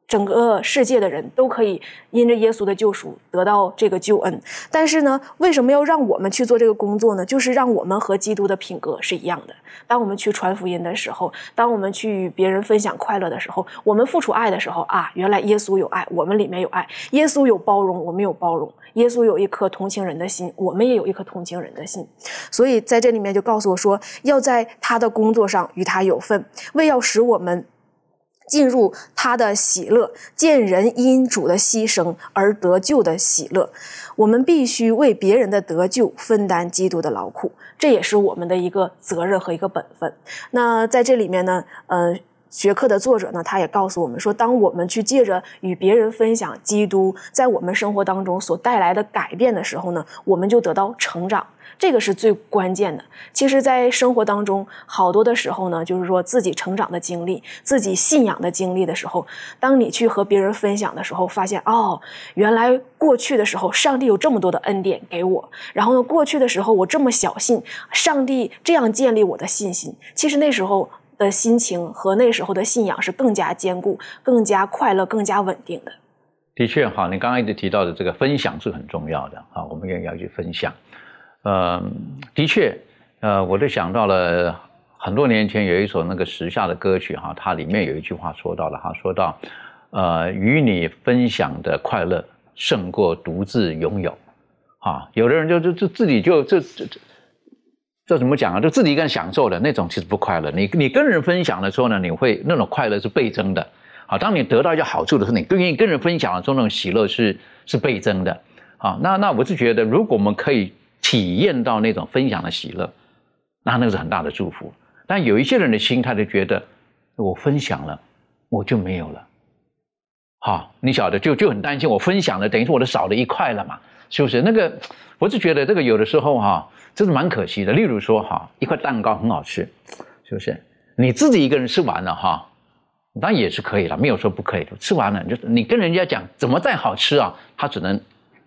Speaker 3: 整个世界的人都可以因着耶稣的救赎得到这个救恩。但是呢，为什么要让我们去做这个工作呢？就是让我们和基督的品格是一样的。当我们去传福音的时候，当我们去与别人分享快乐的时候，我们付出爱的时候啊，原来耶稣有爱，我们里面有爱；耶稣有包容，我们有包容。耶稣有一颗同情人的心，我们也有一颗同情人的心，所以在这里面就告诉我说，要在他的工作上与他有份，为要使我们进入他的喜乐，见人因主的牺牲而得救的喜乐，我们必须为别人的得救分担基督的劳苦，这也是我们的一个责任和一个本分。那在这里面呢，嗯。学课的作者呢，他也告诉我们说，当我们去借着与别人分享基督在我们生活当中所带来的改变的时候呢，我们就得到成长，这个是最关键的。其实，在生活当中，好多的时候呢，就是说自己成长的经历、自己信仰的经历的时候，当你去和别人分享的时候，发现哦，原来过去的时候，上帝有这么多的恩典给我，然后呢，过去的时候我这么小信，上帝这样建立我的信心。其实那时候。的心情和那时候的信仰是更加坚固、更加快乐、更加稳定的。
Speaker 2: 的确，哈，你刚刚一直提到的这个分享是很重要的啊，我们也要去分享。呃，的确，呃，我就想到了很多年前有一首那个时下的歌曲哈，它里面有一句话说到了哈，说到呃，与你分享的快乐胜过独自拥有。啊，有的人就就就自己就这这。怎么讲啊？就自己一个人享受的那种，其实不快乐。你你跟人分享的时候呢，你会那种快乐是倍增的。好，当你得到一些好处的时候，你更愿意跟人分享的时候，那种喜乐是是倍增的。好，那那我是觉得，如果我们可以体验到那种分享的喜乐，那那是很大的祝福。但有一些人的心态就觉得，我分享了，我就没有了。好，你晓得，就就很担心，我分享了，等于说我的少了一块了嘛，是不是？那个，我是觉得这个有的时候哈。真是蛮可惜的。例如说，哈，一块蛋糕很好吃，是不是？你自己一个人吃完了，哈，当然也是可以了，没有说不可以。吃完了，就你跟人家讲怎么再好吃啊，他只能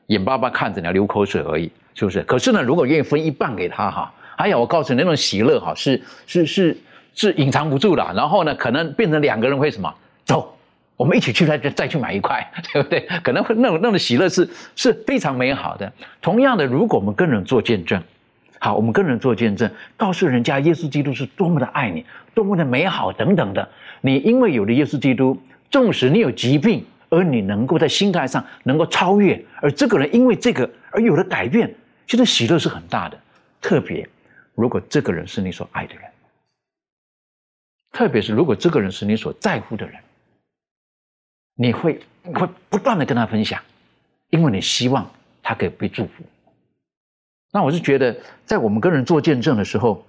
Speaker 2: 眼巴巴看着你流口水而已，是不是？可是呢，如果愿意分一半给他，哈，哎呀，我告诉你，那种喜乐，哈，是是是是隐藏不住的。然后呢，可能变成两个人会什么？走，我们一起去再再去买一块，对不对？可能会那种那种喜乐是是非常美好的。同样的，如果我们跟人做见证。好，我们跟人做见证，告诉人家耶稣基督是多么的爱你，多么的美好等等的。你因为有了耶稣基督，纵使你有疾病，而你能够在心态上能够超越，而这个人因为这个而有了改变，其实喜乐是很大的。特别如果这个人是你所爱的人，特别是如果这个人是你所在乎的人，你会会不断的跟他分享，因为你希望他可以被祝福。那我是觉得，在我们跟人做见证的时候，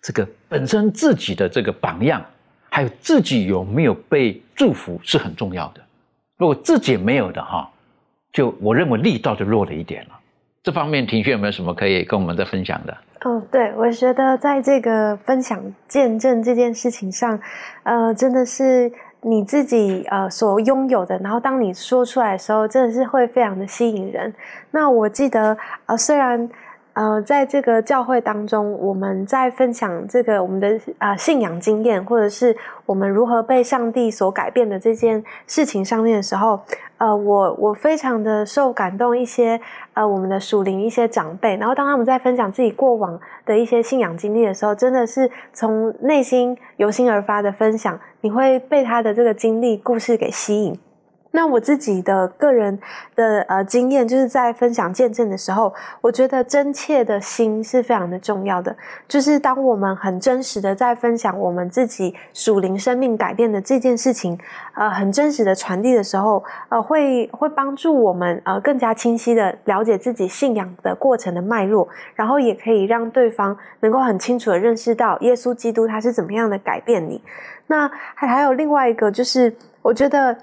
Speaker 2: 这个本身自己的这个榜样，还有自己有没有被祝福是很重要的。如果自己没有的哈，就我认为力道就弱了一点了。这方面，庭轩有没有什么可以跟我们再分享的？
Speaker 5: 嗯，对，我觉得在这个分享见证这件事情上，呃，真的是。你自己呃所拥有的，然后当你说出来的时候，真的是会非常的吸引人。那我记得呃，虽然呃在这个教会当中，我们在分享这个我们的啊信仰经验，或者是我们如何被上帝所改变的这件事情上面的时候。呃，我我非常的受感动，一些呃，我们的属灵一些长辈，然后当他们在分享自己过往的一些信仰经历的时候，真的是从内心由心而发的分享，你会被他的这个经历故事给吸引。那我自己的个人的呃经验，就是在分享见证的时候，我觉得真切的心是非常的重要的。就是当我们很真实的在分享我们自己属灵生命改变的这件事情，呃，很真实的传递的时候，呃，会会帮助我们呃更加清晰的了解自己信仰的过程的脉络，然后也可以让对方能够很清楚的认识到耶稣基督他是怎么样的改变你。那还还有另外一个，就是我觉得。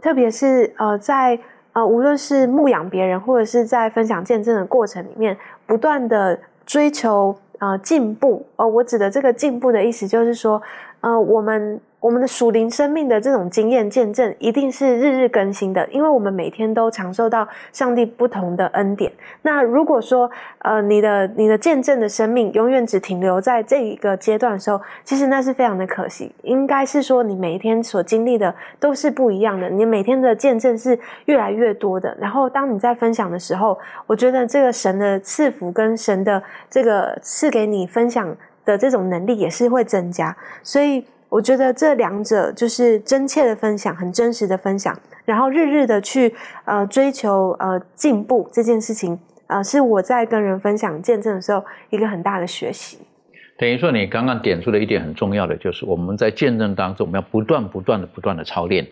Speaker 5: 特别是呃，在呃，无论是牧养别人，或者是在分享见证的过程里面，不断的追求呃进步。呃，我指的这个进步的意思，就是说，呃，我们。我们的属灵生命的这种经验见证，一定是日日更新的，因为我们每天都享受到上帝不同的恩典。那如果说，呃，你的你的见证的生命永远只停留在这一个阶段的时候，其实那是非常的可惜。应该是说，你每一天所经历的都是不一样的，你每天的见证是越来越多的。然后，当你在分享的时候，我觉得这个神的赐福跟神的这个赐给你分享的这种能力也是会增加。所以。我觉得这两者就是真切的分享，很真实的分享，然后日日的去呃追求呃进步这件事情，呃是我在跟人分享见证的时候一个很大的学习。
Speaker 2: 等于说你刚刚点出了一点很重要的，就是我们在见证当中，我们要不断不断的不断的操练，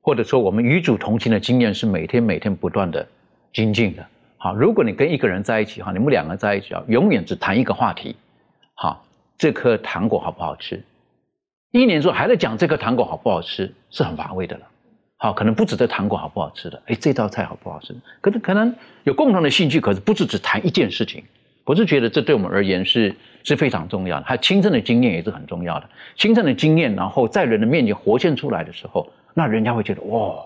Speaker 2: 或者说我们与主同行的经验是每天每天不断的精进的。好，如果你跟一个人在一起哈，你们两个在一起啊，永远只谈一个话题，好，这颗糖果好不好吃？一年之后还在讲这个糖果好不好吃，是很乏味的了。好，可能不止这糖果好不好吃的，哎，这道菜好不好吃？可能可能有共同的兴趣，可是不是只谈一件事情。我是觉得这对我们而言是是非常重要的。还有亲身的经验也是很重要的。亲身的经验，然后在人的面前活现出来的时候，那人家会觉得哇，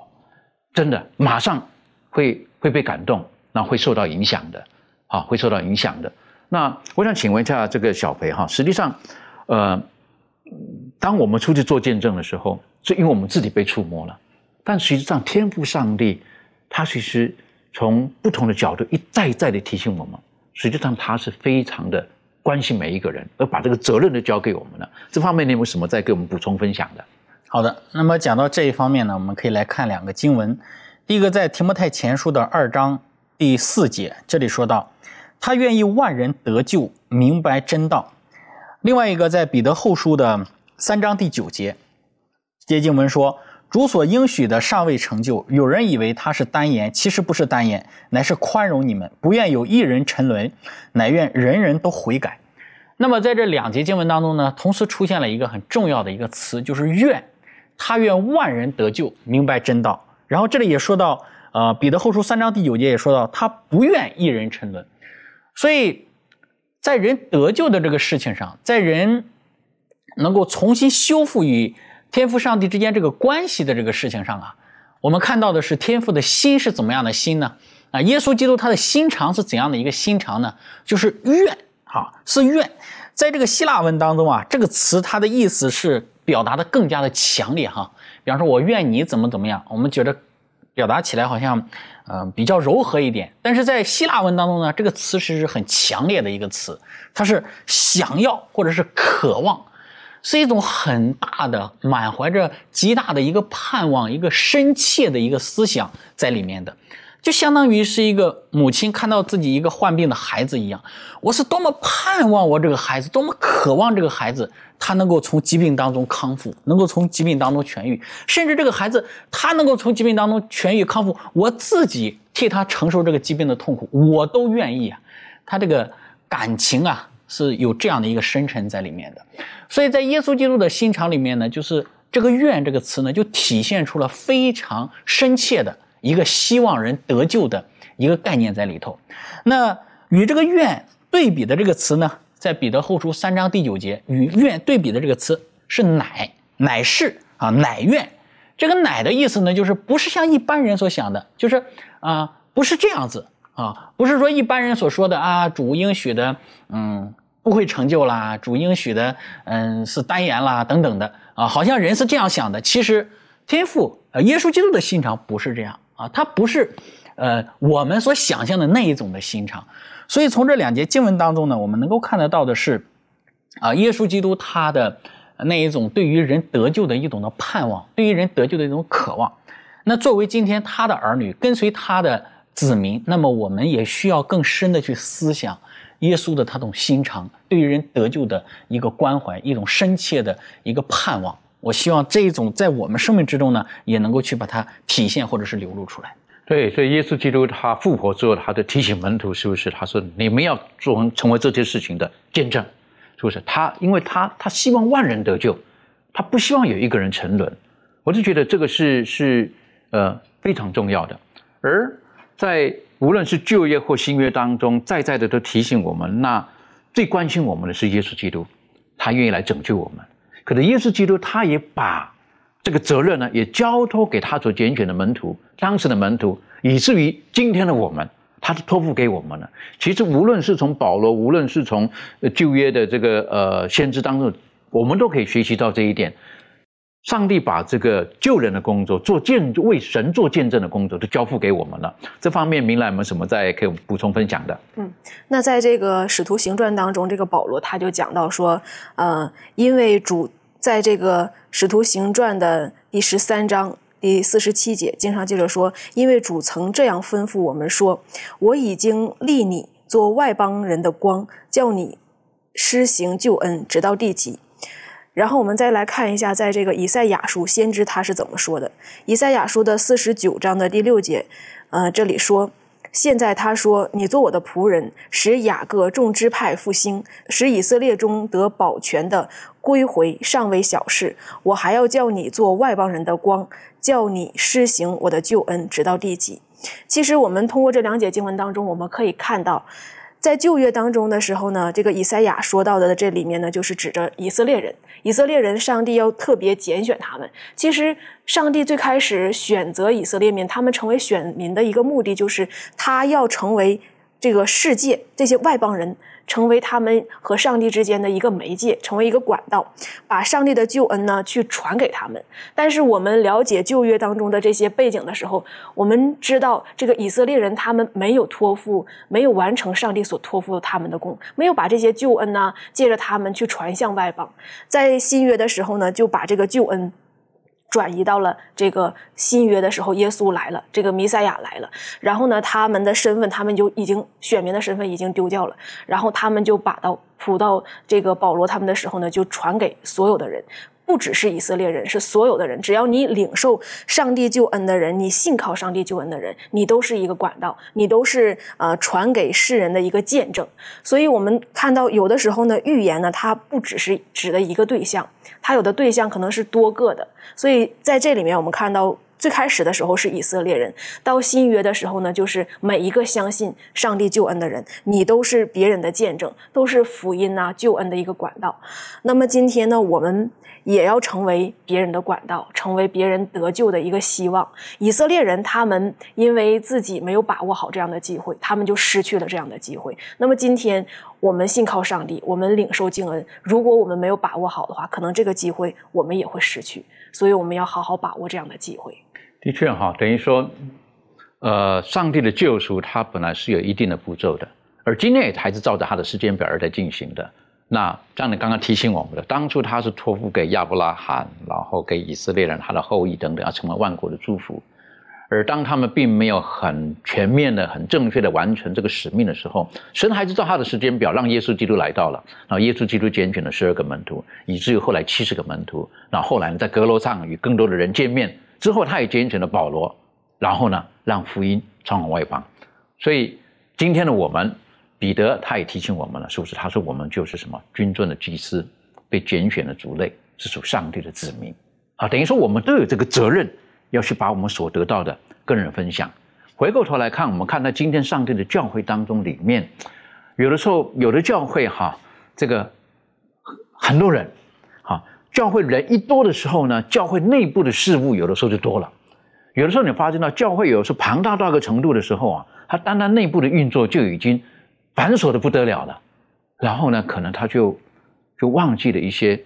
Speaker 2: 真的马上会会被感动，那会受到影响的，啊，会受到影响的。那我想请问一下这个小裴哈，实际上，呃。当我们出去做见证的时候，是因为我们自己被触摸了。但实际上，天赋上帝他其实从不同的角度一再一再的提醒我们，实际上他是非常的关心每一个人，而把这个责任都交给我们了。这方面你有什么再给我们补充分享的？
Speaker 4: 好的，那么讲到这一方面呢，我们可以来看两个经文。第一个在提摩太前书的二章第四节，这里说到，他愿意万人得救，明白真道。另外一个在彼得后书的。三章第九节，接经文说：“主所应许的尚未成就，有人以为他是单言，其实不是单言，乃是宽容你们，不愿有一人沉沦，乃愿人人都悔改。”那么在这两节经文当中呢，同时出现了一个很重要的一个词，就是“愿”，他愿万人得救，明白真道。然后这里也说到，呃，彼得后书三章第九节也说到，他不愿一人沉沦。所以在人得救的这个事情上，在人。能够重新修复与天赋上帝之间这个关系的这个事情上啊，我们看到的是天赋的心是怎么样的心呢？啊，耶稣基督他的心肠是怎样的一个心肠呢？就是愿，哈，是愿。在这个希腊文当中啊，这个词它的意思是表达的更加的强烈哈。比方说，我愿你怎么怎么样，我们觉得表达起来好像嗯比较柔和一点，但是在希腊文当中呢，这个词是很强烈的一个词，它是想要或者是渴望。是一种很大的、满怀着极大的一个盼望、一个深切的一个思想在里面的，就相当于是一个母亲看到自己一个患病的孩子一样。我是多么盼望我这个孩子，多么渴望这个孩子他能够从疾病当中康复，能够从疾病当中痊愈，甚至这个孩子他能够从疾病当中痊愈康复，我自己替他承受这个疾病的痛苦，我都愿意啊。他这个感情啊。是有这样的一个深沉在里面的，所以在耶稣基督的心肠里面呢，就是这个“愿”这个词呢，就体现出了非常深切的一个希望人得救的一个概念在里头。那与这个“愿”对比的这个词呢，在彼得后书三章第九节，与“愿”对比的这个词是“乃”，乃是啊，乃愿。这个“乃”的意思呢，就是不是像一般人所想的，就是啊，不是这样子啊，不是说一般人所说的啊，主应许的，嗯。不会成就啦，主应许的，嗯，是单言啦，等等的啊，好像人是这样想的。其实天赋，呃，耶稣基督的心肠不是这样啊，他不是，呃，我们所想象的那一种的心肠。所以从这两节经文当中呢，我们能够看得到的是，啊，耶稣基督他的那一种对于人得救的一种的盼望，对于人得救的一种渴望。那作为今天他的儿女，跟随他的子民，那么我们也需要更深的去思想耶稣的他种心肠，对于人得救的一个关怀，一种深切的一个盼望。我希望这一种在我们生命之中呢，也能够去把它体现或者是流露出来。
Speaker 2: 对，所以耶稣基督他复活之后，他的提醒门徒是不是？他说：“你们要做成为这些事情的见证，是不是？”他因为他他希望万人得救，他不希望有一个人沉沦。我就觉得这个是是呃非常重要的。而在无论是旧约或新约当中，在在的都提醒我们，那最关心我们的是耶稣基督，他愿意来拯救我们。可是耶稣基督他也把这个责任呢，也交托给他所拣选的门徒，当时的门徒，以至于今天的我们，他是托付给我们了。其实无论是从保罗，无论是从旧约的这个呃先知当中，我们都可以学习到这一点。上帝把这个救人的工作、做见为神做见证的工作都交付给我们了。这方面，明兰有没有什么再可以补充分享的？
Speaker 3: 嗯，那在这个使徒行传当中，这个保罗他就讲到说，呃，因为主在这个使徒行传的第十三章第四十七节，经常记着说，因为主曾这样吩咐我们说，我已经立你做外邦人的光，叫你施行救恩，直到地极。然后我们再来看一下，在这个以赛亚书先知他是怎么说的。以赛亚书的四十九章的第六节，呃，这里说：“现在他说，你做我的仆人，使雅各众支派复兴，使以色列中得保全的归回，尚未小事。我还要叫你做外邦人的光，叫你施行我的救恩，直到地极。”其实我们通过这两节经文当中，我们可以看到。在旧约当中的时候呢，这个以赛亚说到的这里面呢，就是指着以色列人。以色列人，上帝要特别拣选他们。其实，上帝最开始选择以色列民，他们成为选民的一个目的，就是他要成为这个世界这些外邦人。成为他们和上帝之间的一个媒介，成为一个管道，把上帝的救恩呢去传给他们。但是我们了解旧约当中的这些背景的时候，我们知道这个以色列人他们没有托付，没有完成上帝所托付他们的功，没有把这些救恩呢借着他们去传向外邦。在新约的时候呢，就把这个救恩。转移到了这个新约的时候，耶稣来了，这个弥赛亚来了。然后呢，他们的身份，他们就已经选民的身份已经丢掉了。然后他们就把到扑到这个保罗他们的时候呢，就传给所有的人。不只是以色列人，是所有的人。只要你领受上帝救恩的人，你信靠上帝救恩的人，你都是一个管道，你都是呃传给世人的一个见证。所以，我们看到有的时候呢，预言呢，它不只是指的一个对象，它有的对象可能是多个的。所以，在这里面，我们看到最开始的时候是以色列人，到新约的时候呢，就是每一个相信上帝救恩的人，你都是别人的见证，都是福音呐救恩的一个管道。那么今天呢，我们。也要成为别人的管道，成为别人得救的一个希望。以色列人他们因为自己没有把握好这样的机会，他们就失去了这样的机会。那么今天我们信靠上帝，我们领受敬恩，如果我们没有把握好的话，可能这个机会我们也会失去。所以我们要好好把握这样的机会。
Speaker 2: 的确哈，等于说，呃，上帝的救赎它本来是有一定的步骤的，而今天也还是照着他的时间表而在进行的。那像你刚刚提醒我们的，当初他是托付给亚伯拉罕，然后给以色列人他的后裔等等，要成为万国的祝福。而当他们并没有很全面的、很正确的完成这个使命的时候，神还是照他的时间表，让耶稣基督来到了。然后耶稣基督拣选了十二个门徒，以至于后来七十个门徒。然后后来，在阁楼上与更多的人见面之后，他也拣选了保罗，然后呢，让福音传往外邦。所以今天的我们。彼得他也提醒我们了，是不是？他说我们就是什么君尊的祭司，被拣选的族类，是属上帝的子民。啊，等于说我们都有这个责任，要去把我们所得到的跟人分享。回过头来看，我们看到今天上帝的教会当中里面，有的时候有的教会哈，这个很多人，教会人一多的时候呢，教会内部的事物有的时候就多了。有的时候你发现到教会有时候庞大到一个程度的时候啊，它单单内部的运作就已经。繁琐的不得了了，然后呢，可能他就就忘记了一些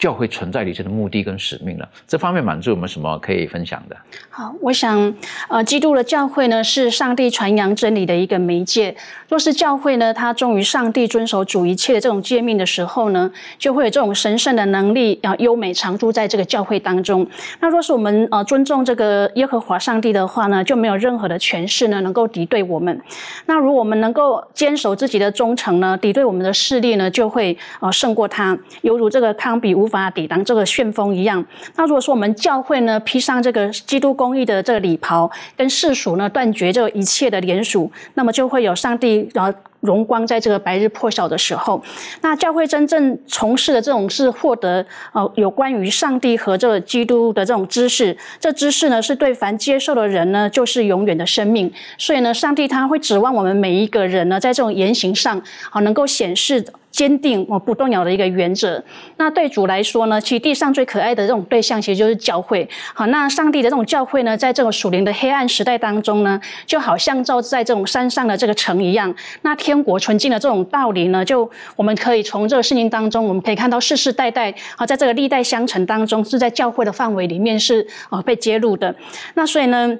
Speaker 2: 教会存在的一些的目的跟使命了。这方面满足我们什么可以分享的？
Speaker 7: 好，我想，呃，基督的教会呢是上帝传扬真理的一个媒介。若是教会呢，它忠于上帝、遵守主一切的这种诫命的时候呢，就会有这种神圣的能力啊，优美常驻在这个教会当中。那若是我们呃尊重这个耶和华上帝的话呢，就没有任何的权势呢能够敌对我们。那如果我们能够坚守自己的忠诚呢，敌对我们的势力呢，就会呃胜过他，犹如这个康比无法抵挡这个旋风一样。那如果说我们教会呢，披上这个基督公义的这个礼袍，跟世俗呢断绝这一切的联属，那么就会有上帝。然后荣光在这个白日破晓的时候，那教会真正从事的这种是获得呃有关于上帝和这个基督的这种知识，这知识呢是对凡接受的人呢就是永远的生命，所以呢，上帝他会指望我们每一个人呢在这种言行上啊能够显示。坚定我不动摇的一个原则。那对主来说呢，其实地上最可爱的这种对象，其实就是教会。好，那上帝的这种教会呢，在这个属灵的黑暗时代当中呢，就好像照在这种山上的这个城一样。那天国纯净的这种道理呢，就我们可以从这个圣经当中，我们可以看到世世代代啊，在这个历代相承当中，是在教会的范围里面是啊被揭露的。那所以呢？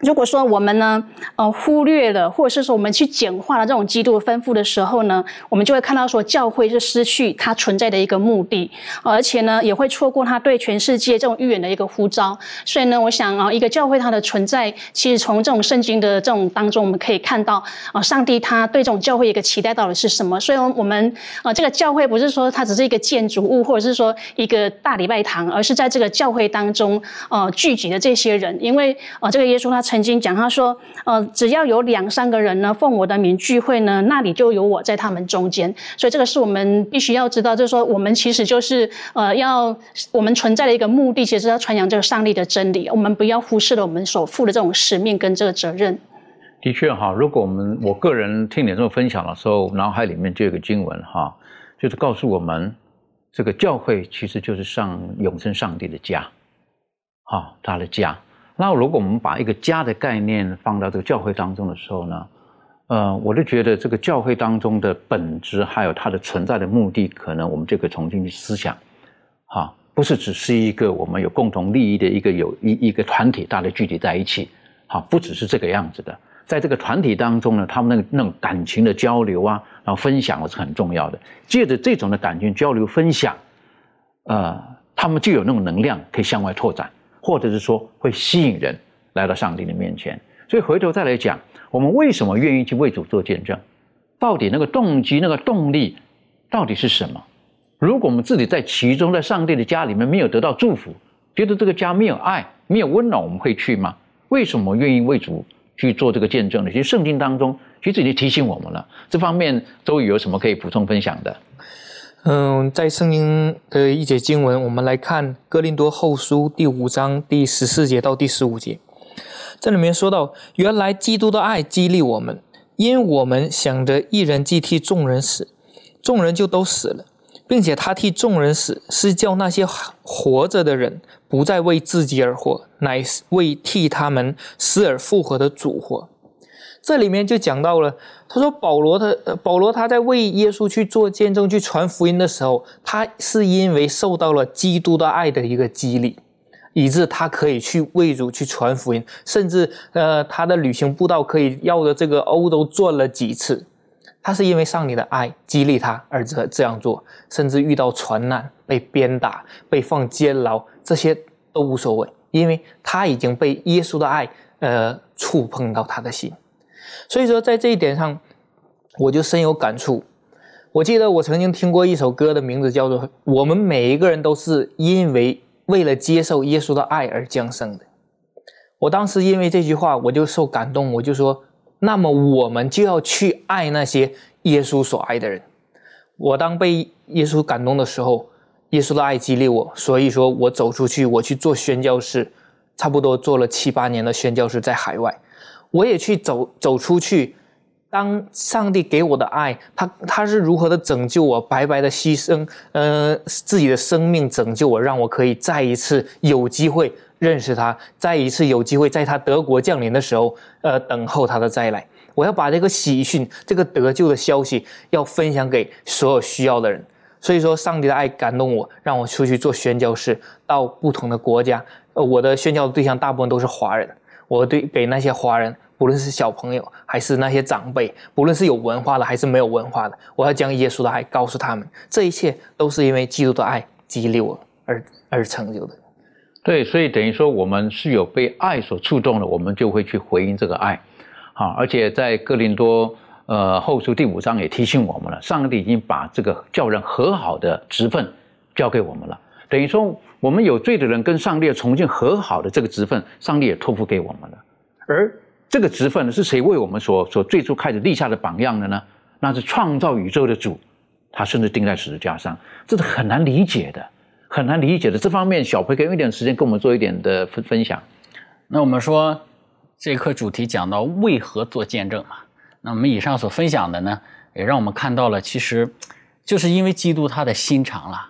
Speaker 7: 如果说我们呢，呃，忽略了，或者是说我们去简化了这种基督的吩咐的时候呢，我们就会看到说教会是失去它存在的一个目的，而且呢，也会错过它对全世界这种预言的一个呼召。所以呢，我想啊，一个教会它的存在，其实从这种圣经的这种当中，我们可以看到啊，上帝他对这种教会一个期待到底是什么？所以，我们啊，这个教会不是说它只是一个建筑物，或者是说一个大礼拜堂，而是在这个教会当中，呃，聚集的这些人，因为啊，这个耶稣他。曾经讲，他说：“呃，只要有两三个人呢，奉我的名聚会呢，那里就有我在他们中间。所以这个是我们必须要知道，就是说，我们其实就是呃，要我们存在的一个目的，其实要传扬这个上帝的真理。我们不要忽视了我们所负的这种使命跟这个责任。
Speaker 2: 的确哈，如果我们我个人听你这么分享的时候，脑海里面就有个经文哈，就是告诉我们，这个教会其实就是上永生上帝的家，好，他的家。”那如果我们把一个家的概念放到这个教会当中的时候呢，呃，我就觉得这个教会当中的本质还有它的存在的目的，可能我们就可以重新去思想，哈，不是只是一个我们有共同利益的一个有一一个团体，大家聚集在一起，哈，不只是这个样子的，在这个团体当中呢，他们那个那种感情的交流啊，然后分享是很重要的，借着这种的感情交流分享，呃，他们就有那种能量可以向外拓展。或者是说会吸引人来到上帝的面前，所以回头再来讲，我们为什么愿意去为主做见证？到底那个动机、那个动力到底是什么？如果我们自己在其中，在上帝的家里面没有得到祝福，觉得这个家没有爱、没有温暖，我们会去吗？为什么愿意为主去做这个见证呢？其实圣经当中其实已经提醒我们了，这方面周宇有什么可以补充分享的？
Speaker 6: 嗯，在圣经的一节经文，我们来看《哥林多后书》第五章第十四节到第十五节。这里面说到，原来基督的爱激励我们，因我们想着一人既替众人死，众人就都死了，并且他替众人死，是叫那些活着的人不再为自己而活，乃是为替他们死而复活的主活。这里面就讲到了，他说保罗的保罗他在为耶稣去做见证、去传福音的时候，他是因为受到了基督的爱的一个激励，以致他可以去为主去传福音，甚至呃他的旅行步道可以绕着这个欧洲转了几次，他是因为上帝的爱激励他而这这样做，甚至遇到船难、被鞭打、被放监牢，这些都无所谓，因为他已经被耶稣的爱呃触碰到他的心。所以说，在这一点上，我就深有感触。我记得我曾经听过一首歌的名字叫做《我们每一个人都是因为为了接受耶稣的爱而降生的》。我当时因为这句话，我就受感动，我就说：那么我们就要去爱那些耶稣所爱的人。我当被耶稣感动的时候，耶稣的爱激励我，所以说我走出去，我去做宣教士，差不多做了七八年的宣教士，在海外。我也去走走出去，当上帝给我的爱，他他是如何的拯救我，白白的牺牲，呃，自己的生命拯救我，让我可以再一次有机会认识他，再一次有机会在他德国降临的时候，呃，等候他的再来。我要把这个喜讯，这个得救的消息，要分享给所有需要的人。所以说，上帝的爱感动我，让我出去做宣教士，到不同的国家。呃，我的宣教对象大部分都是华人。我对给那些华人，不论是小朋友还是那些长辈，不论是有文化的还是没有文化的，我要将耶稣的爱告诉他们。这一切都是因为基督的爱激励我而而成就的。
Speaker 2: 对，所以等于说我们是有被爱所触动的，我们就会去回应这个爱。好，而且在哥林多。呃，后书第五章也提醒我们了，上帝已经把这个叫人和好的职分交给我们了。等于说，我们有罪的人跟上帝重新和好的这个职分，上帝也托付给我们了。而这个职分呢，是谁为我们所所最初开始立下的榜样的呢？那是创造宇宙的主，他甚至钉在十字架上，这是很难理解的，很难理解的。这方面，小培给一点时间跟我们做一点的分分享。
Speaker 4: 那我们说，这一课主题讲到为何做见证嘛？那我们以上所分享的呢，也让我们看到了，其实就是因为基督他的心肠了，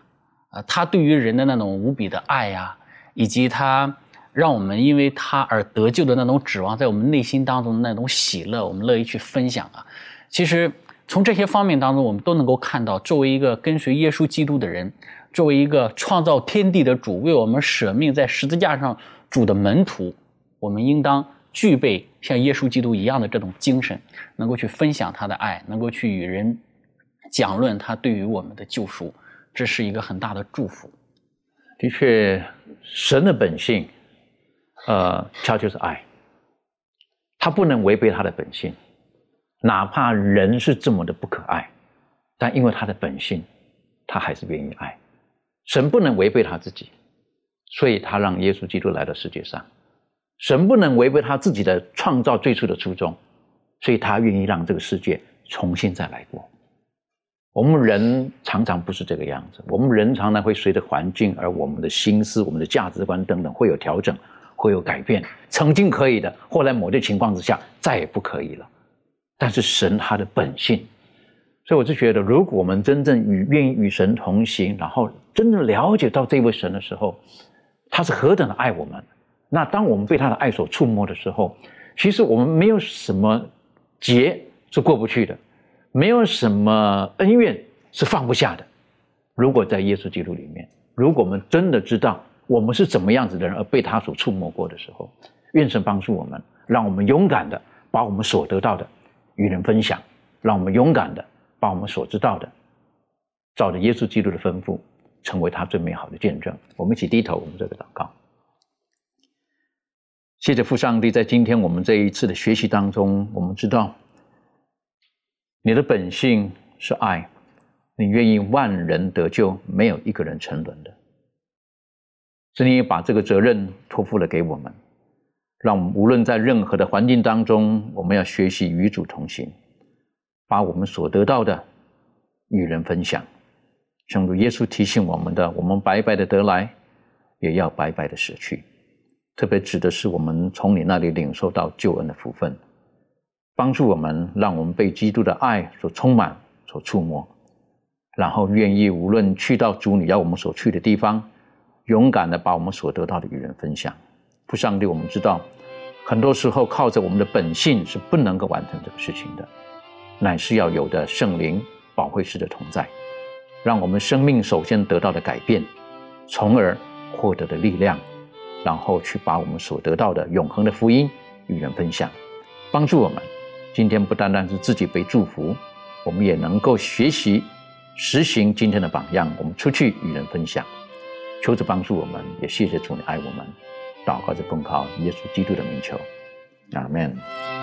Speaker 4: 啊，他对于人的那种无比的爱呀，以及他让我们因为他而得救的那种指望，在我们内心当中的那种喜乐，我们乐意去分享啊。其实从这些方面当中，我们都能够看到，作为一个跟随耶稣基督的人，作为一个创造天地的主，为我们舍命在十字架上主的门徒，我们应当。具备像耶稣基督一样的这种精神，能够去分享他的爱，能够去与人讲论他对于我们的救赎，这是一个很大的祝福。
Speaker 2: 的确，神的本性，呃，它就是爱，他不能违背他的本性，哪怕人是这么的不可爱，但因为他的本性，他还是愿意爱。神不能违背他自己，所以他让耶稣基督来到世界上。神不能违背他自己的创造最初的初衷，所以他愿意让这个世界重新再来过。我们人常常不是这个样子，我们人常常会随着环境而我们的心思、我们的价值观等等会有调整，会有改变。曾经可以的，后来某些情况之下再也不可以了。但是神他的本性，所以我就觉得，如果我们真正与愿意与神同行，然后真正了解到这位神的时候，他是何等的爱我们。那当我们被他的爱所触摸的时候，其实我们没有什么结是过不去的，没有什么恩怨是放不下的。如果在耶稣基督里面，如果我们真的知道我们是怎么样子的人，而被他所触摸过的时候，愿神帮助我们，让我们勇敢的把我们所得到的与人分享，让我们勇敢的把我们所知道的，照着耶稣基督的吩咐，成为他最美好的见证。我们一起低头，我们这个祷告。谢谢父上帝，在今天我们这一次的学习当中，我们知道你的本性是爱，你愿意万人得救，没有一个人沉沦的。是你把这个责任托付了给我们，让我们无论在任何的环境当中，我们要学习与主同行，把我们所得到的与人分享。正如耶稣提醒我们的，我们白白的得来，也要白白的舍去。特别指的是我们从你那里领受到救恩的福分，帮助我们，让我们被基督的爱所充满、所触摸，然后愿意无论去到主你要我们所去的地方，勇敢的把我们所得到的与人分享。父上帝，我们知道，很多时候靠着我们的本性是不能够完成这个事情的，乃是要有的圣灵保惠师的同在，让我们生命首先得到的改变，从而获得的力量。然后去把我们所得到的永恒的福音与人分享，帮助我们。今天不单单是自己被祝福，我们也能够学习实行今天的榜样。我们出去与人分享，求主帮助我们，也谢谢主你爱我们。祷告着奉靠耶稣基督的名求，阿门。